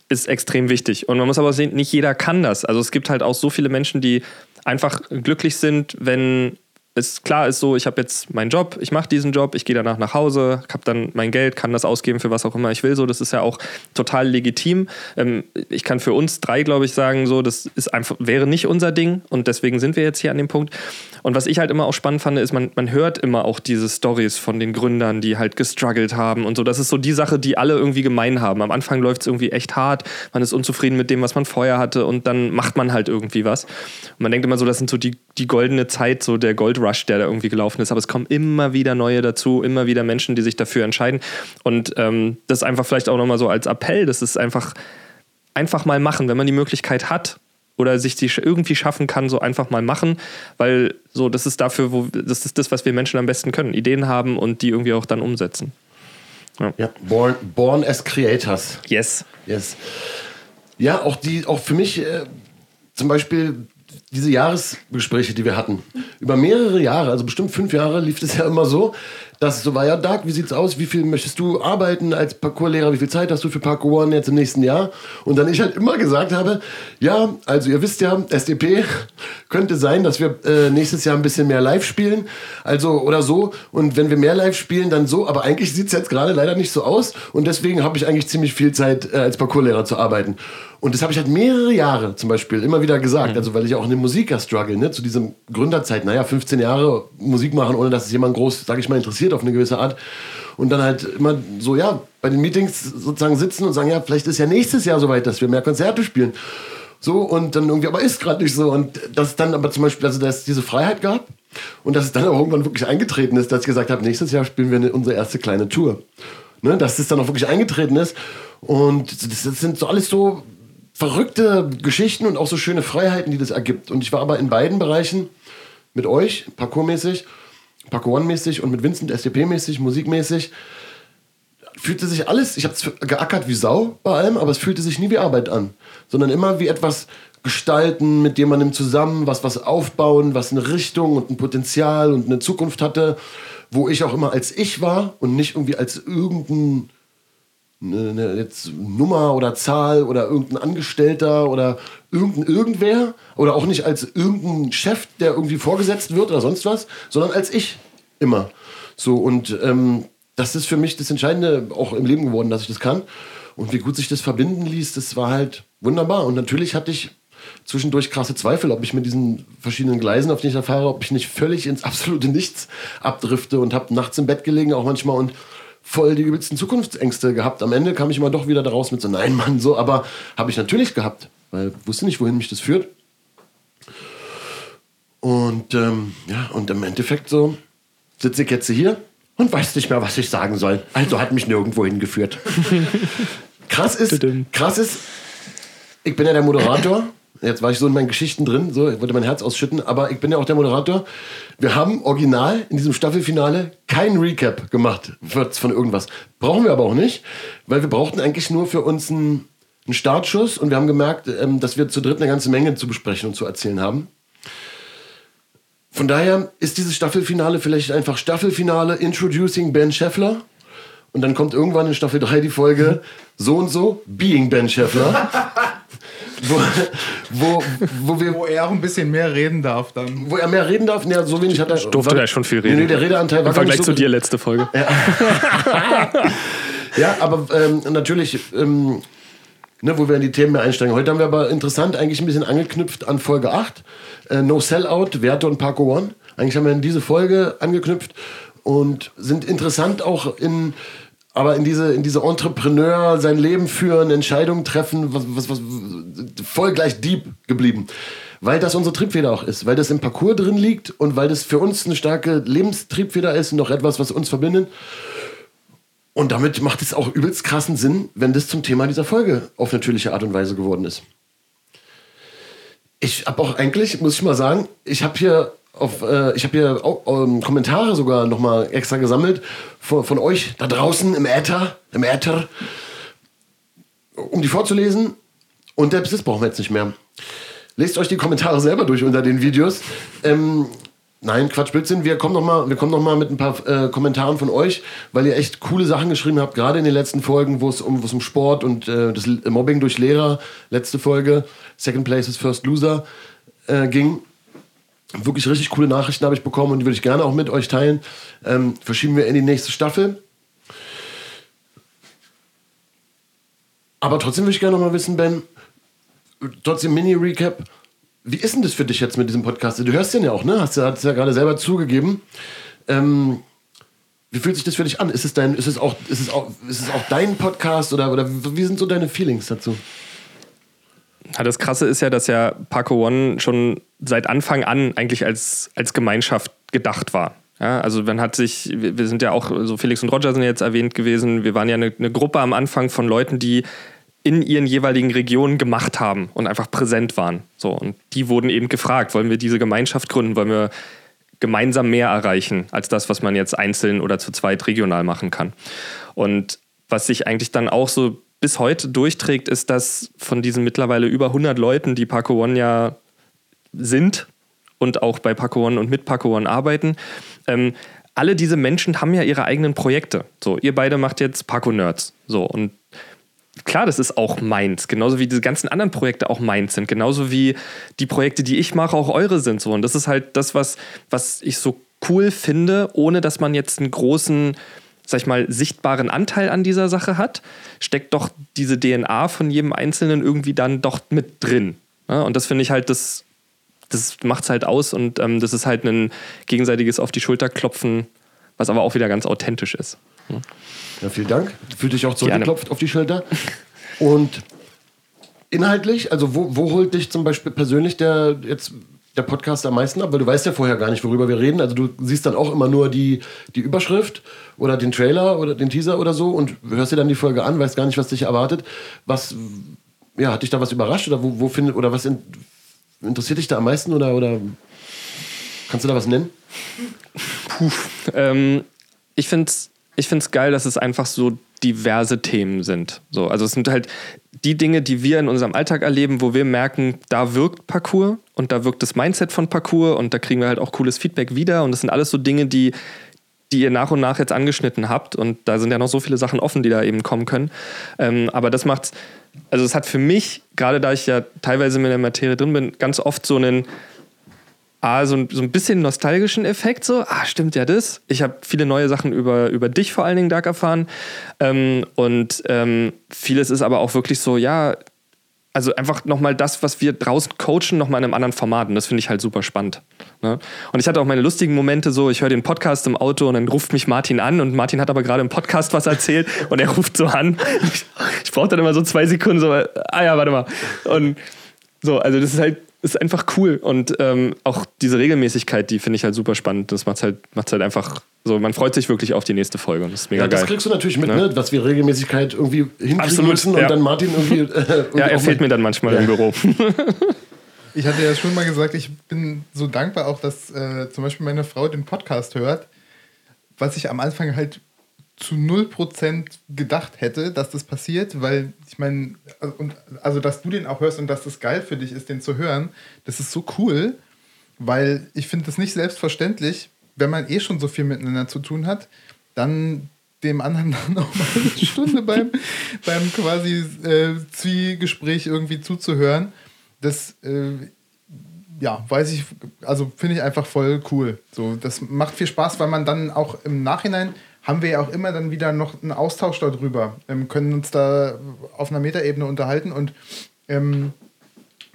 C: ist extrem wichtig. Und man muss aber sehen, nicht jeder kann das. Also es gibt halt auch so viele Menschen, die einfach glücklich sind, wenn es klar ist so, ich habe jetzt meinen Job, ich mache diesen Job, ich gehe danach nach Hause, habe dann mein Geld, kann das ausgeben für was auch immer ich will. So, das ist ja auch total legitim. Ähm, ich kann für uns drei, glaube ich, sagen, so, das ist einfach wäre nicht unser Ding und deswegen sind wir jetzt hier an dem Punkt. Und was ich halt immer auch spannend fand, ist, man, man hört immer auch diese Stories von den Gründern, die halt gestruggelt haben und so. Das ist so die Sache, die alle irgendwie gemein haben. Am Anfang läuft es irgendwie echt hart, man ist unzufrieden mit dem, was man vorher hatte und dann macht man halt irgendwie was. Und man denkt immer so, das sind so die, die goldene Zeit, so der Gold Rush, der da irgendwie gelaufen ist. Aber es kommen immer wieder neue dazu, immer wieder Menschen, die sich dafür entscheiden. Und ähm, das einfach vielleicht auch nochmal so als Appell, das ist einfach, einfach mal machen, wenn man die Möglichkeit hat oder sich die irgendwie schaffen kann, so einfach mal machen, weil so das ist dafür, wo das ist das, was wir Menschen am besten können, Ideen haben und die irgendwie auch dann umsetzen.
B: Ja, ja born, born as creators.
C: Yes.
B: Yes. Ja, auch die, auch für mich äh, zum Beispiel diese Jahresgespräche, die wir hatten, über mehrere Jahre, also bestimmt fünf Jahre, lief es ja immer so, dass es so war, ja, Dark, wie sieht's aus? Wie viel möchtest du arbeiten als Parkourlehrer? Wie viel Zeit hast du für Parkour jetzt im nächsten Jahr? Und dann ich halt immer gesagt habe, ja, also ihr wisst ja, SDP <laughs> könnte sein, dass wir äh, nächstes Jahr ein bisschen mehr live spielen, also oder so. Und wenn wir mehr live spielen, dann so. Aber eigentlich sieht's jetzt gerade leider nicht so aus. Und deswegen habe ich eigentlich ziemlich viel Zeit, äh, als Parkourlehrer zu arbeiten. Und das habe ich halt mehrere Jahre zum Beispiel immer wieder gesagt. Mhm. Also weil ich auch in dem Musiker struggle, ne, zu diesem Gründerzeit, naja, 15 Jahre Musik machen, ohne dass es jemand groß, sage ich mal, interessiert auf eine gewisse Art. Und dann halt immer so, ja, bei den Meetings sozusagen sitzen und sagen, ja, vielleicht ist ja nächstes Jahr soweit, dass wir mehr Konzerte spielen. So, und dann irgendwie, aber ist gerade nicht so. Und dass es dann aber zum Beispiel, also dass es diese Freiheit gab und dass es dann auch irgendwann wirklich eingetreten ist, dass ich gesagt habe, nächstes Jahr spielen wir unsere erste kleine Tour. Ne, dass es dann auch wirklich eingetreten ist. Und das, das sind so alles so verrückte Geschichten und auch so schöne Freiheiten, die das ergibt. Und ich war aber in beiden Bereichen mit euch, parkourmäßig, Parkour One-mäßig und mit Vincent SDP-mäßig, musikmäßig, fühlte sich alles, ich habe es geackert wie Sau bei allem, aber es fühlte sich nie wie Arbeit an, sondern immer wie etwas gestalten, mit jemandem zusammen, was was aufbauen, was eine Richtung und ein Potenzial und eine Zukunft hatte, wo ich auch immer als ich war und nicht irgendwie als irgendein eine, jetzt Nummer oder Zahl oder irgendein Angestellter oder irgendein irgendwer oder auch nicht als irgendein Chef, der irgendwie vorgesetzt wird oder sonst was, sondern als ich immer. So und ähm, das ist für mich das Entscheidende auch im Leben geworden, dass ich das kann. Und wie gut sich das verbinden ließ, das war halt wunderbar. Und natürlich hatte ich zwischendurch krasse Zweifel, ob ich mit diesen verschiedenen Gleisen, auf denen ich da fahre, ob ich nicht völlig ins absolute Nichts abdrifte und habe nachts im Bett gelegen, auch manchmal und voll die übelsten Zukunftsängste gehabt. Am Ende kam ich immer doch wieder daraus mit so, nein, Mann, so, aber habe ich natürlich gehabt, weil ich wusste nicht, wohin mich das führt. Und ähm, ja, und im Endeffekt so sitze ich jetzt hier und weiß nicht mehr, was ich sagen soll. Also hat mich nirgendwo hingeführt. <laughs> krass ist, krass ist, ich bin ja der Moderator Jetzt war ich so in meinen Geschichten drin, so, ich wollte mein Herz ausschütten, aber ich bin ja auch der Moderator. Wir haben original in diesem Staffelfinale kein Recap gemacht von irgendwas. Brauchen wir aber auch nicht, weil wir brauchten eigentlich nur für uns einen, einen Startschuss und wir haben gemerkt, ähm, dass wir zu dritt eine ganze Menge zu besprechen und zu erzählen haben. Von daher ist dieses Staffelfinale vielleicht einfach Staffelfinale Introducing Ben Scheffler. Und dann kommt irgendwann in Staffel 3 die Folge <laughs> so und so Being Ben Scheffler. Wo, wo, wo, wir,
D: wo er auch ein bisschen mehr reden darf dann.
B: Wo er mehr reden darf? Ja, so wenig hat er.
C: Ich durfte da schon viel reden. Nee,
B: nee, der Redeanteil war
C: Im Vergleich so zu dir letzte Folge.
B: Ja, <laughs> ja aber ähm, natürlich, ähm, ne, wo wir in die Themen mehr einsteigen. Heute haben wir aber interessant eigentlich ein bisschen angeknüpft an Folge 8. Äh, no Sellout, Werte und Parko One. Eigentlich haben wir in diese Folge angeknüpft und sind interessant auch in aber in diese, in diese Entrepreneur, sein Leben führen, Entscheidungen treffen, was, was, was, voll gleich deep geblieben. Weil das unsere Triebfeder auch ist, weil das im Parcours drin liegt und weil das für uns eine starke Lebenstriebfeder ist und noch etwas, was uns verbindet. Und damit macht es auch übelst krassen Sinn, wenn das zum Thema dieser Folge auf natürliche Art und Weise geworden ist. Ich habe auch eigentlich, muss ich mal sagen, ich habe hier auf, äh, ich habe hier auch, ähm, Kommentare sogar nochmal extra gesammelt von, von euch da draußen im Äther, im Äther, um die vorzulesen. Und selbst das brauchen wir jetzt nicht mehr. Lest euch die Kommentare selber durch unter den Videos. Ähm, Nein, Quatsch, Blödsinn. Wir kommen nochmal noch, mal, mit ein paar äh, Kommentaren von euch, weil ihr echt coole Sachen geschrieben habt, gerade in den letzten Folgen, wo es um, um Sport und äh, das Mobbing durch Lehrer, letzte Folge, Second Place is First Loser, äh, ging. Wirklich richtig coole Nachrichten habe ich bekommen und die würde ich gerne auch mit euch teilen. Ähm, verschieben wir in die nächste Staffel. Aber trotzdem würde ich gerne noch mal wissen, Ben, trotzdem Mini-Recap wie ist denn das für dich jetzt mit diesem Podcast? Du hörst den ja auch, ne? Hast du ja, ja gerade selber zugegeben. Ähm, wie fühlt sich das für dich an? Ist es, dein, ist es, auch, ist es, auch, ist es auch dein Podcast oder, oder wie sind so deine Feelings dazu?
C: Ja, das Krasse ist ja, dass ja Paco One schon seit Anfang an eigentlich als, als Gemeinschaft gedacht war. Ja, also man hat sich, wir sind ja auch, so Felix und Roger sind jetzt erwähnt gewesen, wir waren ja eine, eine Gruppe am Anfang von Leuten, die in ihren jeweiligen Regionen gemacht haben und einfach präsent waren. So, und die wurden eben gefragt, wollen wir diese Gemeinschaft gründen, wollen wir gemeinsam mehr erreichen als das, was man jetzt einzeln oder zu zweit regional machen kann. Und was sich eigentlich dann auch so bis heute durchträgt, ist, dass von diesen mittlerweile über 100 Leuten, die Paco One ja sind und auch bei Paco One und mit Paco One arbeiten, ähm, alle diese Menschen haben ja ihre eigenen Projekte. So, ihr beide macht jetzt Paco Nerds. So, und klar, das ist auch meins, genauso wie diese ganzen anderen Projekte auch meins sind, genauso wie die Projekte, die ich mache, auch eure sind so. Und das ist halt das, was, was ich so cool finde, ohne dass man jetzt einen großen, sag ich mal, sichtbaren Anteil an dieser Sache hat, steckt doch diese DNA von jedem Einzelnen irgendwie dann doch mit drin. Ja, und das finde ich halt das, das macht es halt aus und ähm, das ist halt ein gegenseitiges Auf die Schulter klopfen, was aber auch wieder ganz authentisch ist. Ja.
B: Ja, vielen Dank. Fühlt dich auch zurückgeklopft auf die Schulter. Und inhaltlich, also wo, wo holt dich zum Beispiel persönlich der jetzt der Podcast am meisten ab? Weil du weißt ja vorher gar nicht, worüber wir reden. Also du siehst dann auch immer nur die, die Überschrift oder den Trailer oder den Teaser oder so und hörst dir dann die Folge an, weißt gar nicht, was dich erwartet. Was, ja, hat dich da was überrascht oder wo, wo findet, oder was in, interessiert dich da am meisten oder, oder kannst du da was nennen?
C: Puh, ähm, ich finde es ich finde es geil, dass es einfach so diverse Themen sind. So, also es sind halt die Dinge, die wir in unserem Alltag erleben, wo wir merken, da wirkt Parcours und da wirkt das Mindset von Parcours und da kriegen wir halt auch cooles Feedback wieder. Und das sind alles so Dinge, die, die ihr nach und nach jetzt angeschnitten habt. Und da sind ja noch so viele Sachen offen, die da eben kommen können. Ähm, aber das macht, also es hat für mich, gerade da ich ja teilweise mit der Materie drin bin, ganz oft so einen ah, so, ein, so ein bisschen nostalgischen Effekt, so, ah, stimmt ja das. Ich habe viele neue Sachen über, über dich vor allen Dingen, Dark, erfahren. Ähm, und ähm, vieles ist aber auch wirklich so, ja, also einfach nochmal das, was wir draußen coachen, nochmal in einem anderen Format. Und das finde ich halt super spannend. Ne? Und ich hatte auch meine lustigen Momente so, ich höre den Podcast im Auto und dann ruft mich Martin an und Martin hat aber gerade im Podcast was erzählt <laughs> und er ruft so an. Ich, ich brauche dann immer so zwei Sekunden, so, ah ja, warte mal. Und so, also das ist halt ist einfach cool. Und ähm, auch diese Regelmäßigkeit, die finde ich halt super spannend. Das macht halt, macht's halt einfach so, man freut sich wirklich auf die nächste Folge. Und das ist mega
B: ja, das
C: geil.
B: kriegst du natürlich mit, ne? dass wir Regelmäßigkeit irgendwie hinkriegen Absolut, müssen und ja. dann Martin irgendwie. Äh, irgendwie <laughs>
C: ja, er fehlt mir dann manchmal ja. im Büro. <laughs>
D: Ich hatte ja schon mal gesagt, ich bin so dankbar auch, dass äh, zum Beispiel meine Frau den Podcast hört, was ich am Anfang halt zu 0% gedacht hätte, dass das passiert, weil ich meine, also dass du den auch hörst und dass das geil für dich ist, den zu hören, das ist so cool, weil ich finde das nicht selbstverständlich, wenn man eh schon so viel miteinander zu tun hat, dann dem anderen <laughs> dann noch mal eine Stunde beim, <laughs> beim quasi äh, Zwiegespräch irgendwie zuzuhören. Das, äh, ja, weiß ich, also finde ich einfach voll cool. So, das macht viel Spaß, weil man dann auch im Nachhinein haben wir ja auch immer dann wieder noch einen Austausch darüber, ähm, können uns da auf einer Metaebene unterhalten und ähm,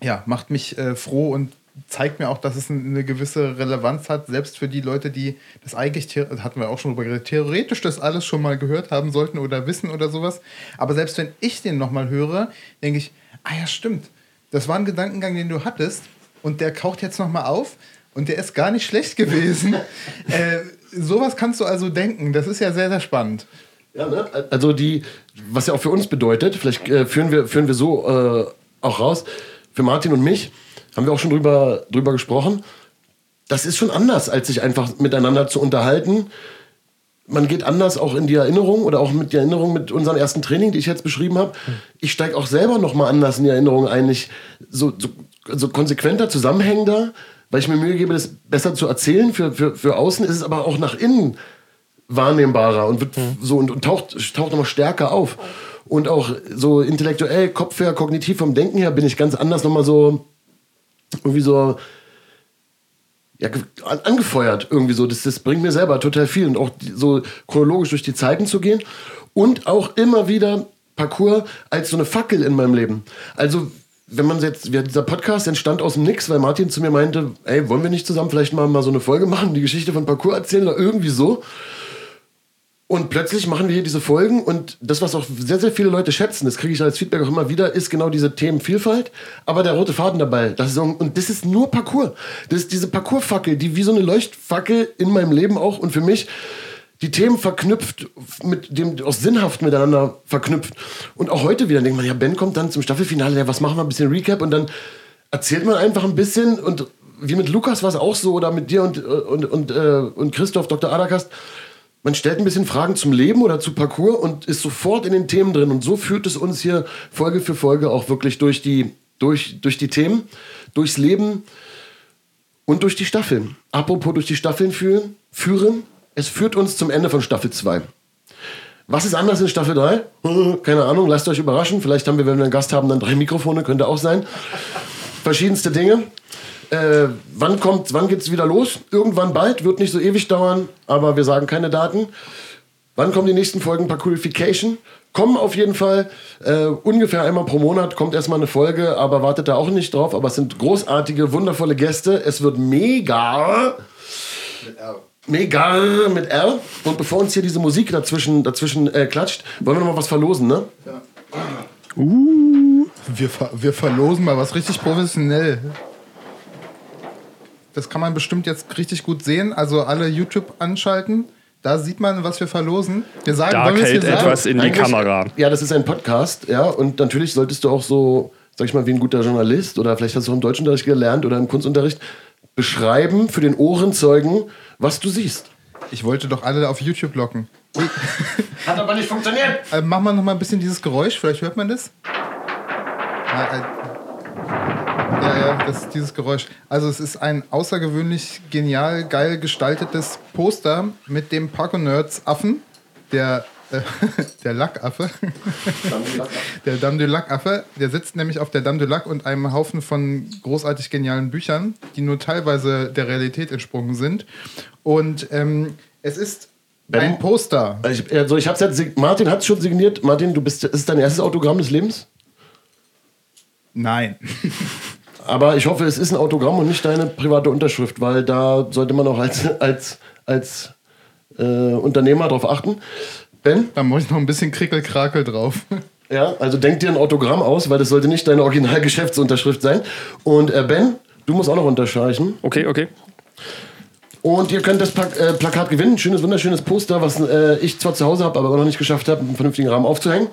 D: ja, macht mich äh, froh und zeigt mir auch, dass es eine gewisse Relevanz hat, selbst für die Leute, die das eigentlich, hatten wir auch schon drüber geredet, theoretisch das alles schon mal gehört haben sollten oder wissen oder sowas. Aber selbst wenn ich den nochmal höre, denke ich, ah ja, stimmt. Das war ein Gedankengang, den du hattest und der kaucht jetzt nochmal auf und der ist gar nicht schlecht gewesen. <laughs> äh, sowas kannst du also denken. Das ist ja sehr, sehr spannend.
B: Ja, ne? Also die, was ja auch für uns bedeutet, vielleicht äh, führen, wir, führen wir so äh, auch raus, für Martin und mich, haben wir auch schon drüber, drüber gesprochen, das ist schon anders, als sich einfach miteinander zu unterhalten. Man geht anders auch in die Erinnerung oder auch mit der Erinnerung mit unserem ersten Training, die ich jetzt beschrieben habe. Ich steige auch selber noch mal anders in die Erinnerung ein, nicht so, so, so konsequenter, zusammenhängender, weil ich mir Mühe gebe, das besser zu erzählen. Für, für, für außen ist es aber auch nach innen wahrnehmbarer und wird so und, und taucht, taucht nochmal stärker auf. Und auch so intellektuell, Kopf her, kognitiv vom Denken her bin ich ganz anders nochmal so irgendwie so ja, ge- an- angefeuert irgendwie so. Das, das bringt mir selber total viel und auch so chronologisch durch die Zeiten zu gehen und auch immer wieder Parcours als so eine Fackel in meinem Leben. Also wenn man jetzt, dieser Podcast entstand aus dem Nix, weil Martin zu mir meinte, ey, wollen wir nicht zusammen vielleicht mal, mal so eine Folge machen, die Geschichte von Parcours erzählen oder irgendwie so. Und plötzlich machen wir hier diese Folgen und das, was auch sehr, sehr viele Leute schätzen, das kriege ich als Feedback auch immer wieder, ist genau diese Themenvielfalt, aber der rote Faden dabei. Das ist, und das ist nur Parcours. Das ist diese Parcoursfackel, die wie so eine Leuchtfackel in meinem Leben auch und für mich die Themen verknüpft, mit dem, auch sinnhaft miteinander verknüpft. Und auch heute wieder denkt man, ja, Ben kommt dann zum Staffelfinale, ja, was machen wir, ein bisschen Recap und dann erzählt man einfach ein bisschen und wie mit Lukas war es auch so oder mit dir und, und, und, äh, und Christoph, Dr. Adakast, man stellt ein bisschen Fragen zum Leben oder zu Parcours und ist sofort in den Themen drin. Und so führt es uns hier Folge für Folge auch wirklich durch die, durch, durch die Themen, durchs Leben und durch die Staffeln. Apropos durch die Staffeln führen, führen, es führt uns zum Ende von Staffel 2. Was ist anders in Staffel 3? <laughs> Keine Ahnung, lasst euch überraschen. Vielleicht haben wir, wenn wir einen Gast haben, dann drei Mikrofone, könnte auch sein. Verschiedenste Dinge. Äh, wann kommt, wann geht's wieder los? Irgendwann bald, wird nicht so ewig dauern, aber wir sagen keine Daten. Wann kommen die nächsten Folgen Parkourification? Kommen auf jeden Fall. Äh, ungefähr einmal pro Monat kommt erstmal eine Folge, aber wartet da auch nicht drauf. Aber es sind großartige, wundervolle Gäste. Es wird mega. Mega mit R. Und bevor uns hier diese Musik dazwischen, dazwischen äh, klatscht, wollen wir noch mal was verlosen, ne?
D: Wir, ver wir verlosen mal was richtig professionell. Das kann man bestimmt jetzt richtig gut sehen. Also alle YouTube anschalten. Da sieht man, was wir verlosen. Wir sagen,
C: Dark
D: wir es
C: hält
D: hier sagen?
C: etwas in die
B: Eigentlich-
C: Kamera.
B: Ja, das ist ein Podcast, ja. Und natürlich solltest du auch so, sag ich mal, wie ein guter Journalist oder vielleicht hast du auch im Deutschunterricht gelernt oder im Kunstunterricht beschreiben für den Ohrenzeugen, was du siehst.
D: Ich wollte doch alle auf YouTube locken.
B: Hat aber nicht funktioniert.
D: Äh, mach mal noch mal ein bisschen dieses Geräusch, vielleicht hört man das. Ja, äh, ja, ja, das ist dieses Geräusch. Also es ist ein außergewöhnlich genial, geil gestaltetes Poster mit dem Parko Nerds Affen, der, <laughs> der Lackaffe. <laughs> Der Dame du Lac-Affe, der sitzt nämlich auf der Dame du Lac und einem Haufen von großartig genialen Büchern, die nur teilweise der Realität entsprungen sind. Und ähm, es ist ein Poster.
B: Also ich, also ich hab's jetzt, Martin hat es schon signiert. Martin, du bist, ist es dein erstes Autogramm des Lebens?
D: Nein. <laughs>
B: Aber ich hoffe, es ist ein Autogramm und nicht deine private Unterschrift, weil da sollte man auch als, als, als äh, Unternehmer drauf achten. Ben?
D: Da muss ich noch ein bisschen Krickelkrakel drauf.
B: Ja, also denk dir ein Autogramm aus, weil das sollte nicht deine Originalgeschäftsunterschrift sein. Und äh, Ben, du musst auch noch unterstreichen.
C: Okay, okay.
B: Und ihr könnt das Pla äh, Plakat gewinnen. Schönes, wunderschönes Poster, was äh, ich zwar zu Hause habe, aber noch nicht geschafft habe, einen vernünftigen Rahmen aufzuhängen.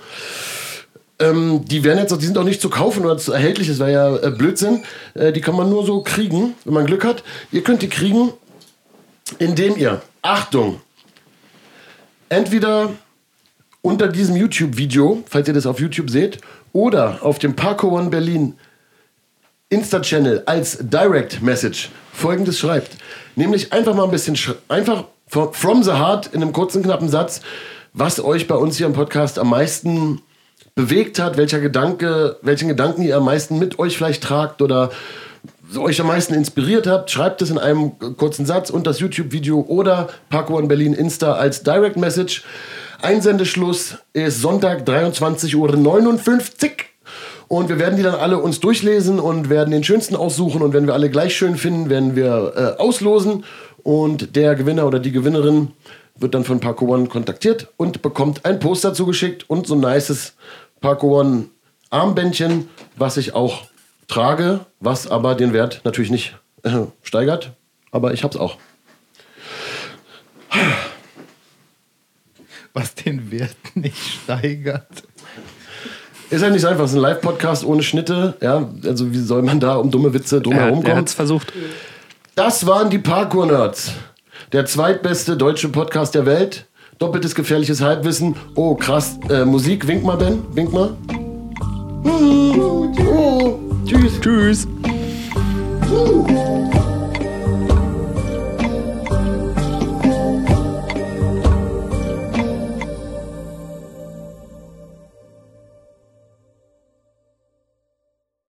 B: Ähm, die werden jetzt, die sind auch nicht zu kaufen oder zu erhältlich, das wäre ja äh, Blödsinn. Äh, die kann man nur so kriegen, wenn man Glück hat. Ihr könnt die kriegen, indem ihr, Achtung, entweder unter diesem YouTube-Video, falls ihr das auf YouTube seht, oder auf dem Parko One Berlin Insta-Channel als Direct Message folgendes schreibt. Nämlich einfach mal ein bisschen, sch- einfach fro- from the heart in einem kurzen, knappen Satz, was euch bei uns hier im Podcast am meisten bewegt hat, welcher Gedanke, welchen Gedanken ihr am meisten mit euch vielleicht tragt oder euch am meisten inspiriert habt, schreibt es in einem kurzen Satz und das YouTube-Video oder Parkour in Berlin Insta als Direct Message. Einsendeschluss ist Sonntag 23.59 Uhr. Und wir werden die dann alle uns durchlesen und werden den schönsten aussuchen. Und wenn wir alle gleich schön finden, werden wir äh, auslosen. Und der Gewinner oder die Gewinnerin wird dann von Parkour One kontaktiert und bekommt ein Poster zugeschickt und so ein nices Parkour One Armbändchen, was ich auch trage, was aber den Wert natürlich nicht äh, steigert. Aber ich hab's auch.
D: was den Wert nicht steigert.
B: Ist ja nicht so einfach, es ist ein Live-Podcast ohne Schnitte. Ja, also wie soll man da um dumme Witze
C: Er,
B: drumherum
C: er
B: kommen?
C: hat es versucht.
B: Das waren die Parkour-Nerds. Der zweitbeste deutsche Podcast der Welt. Doppeltes gefährliches Halbwissen. Oh, krass. Äh, Musik, wink mal, Ben. Wink mal. Oh, tschüss.
C: Tschüss.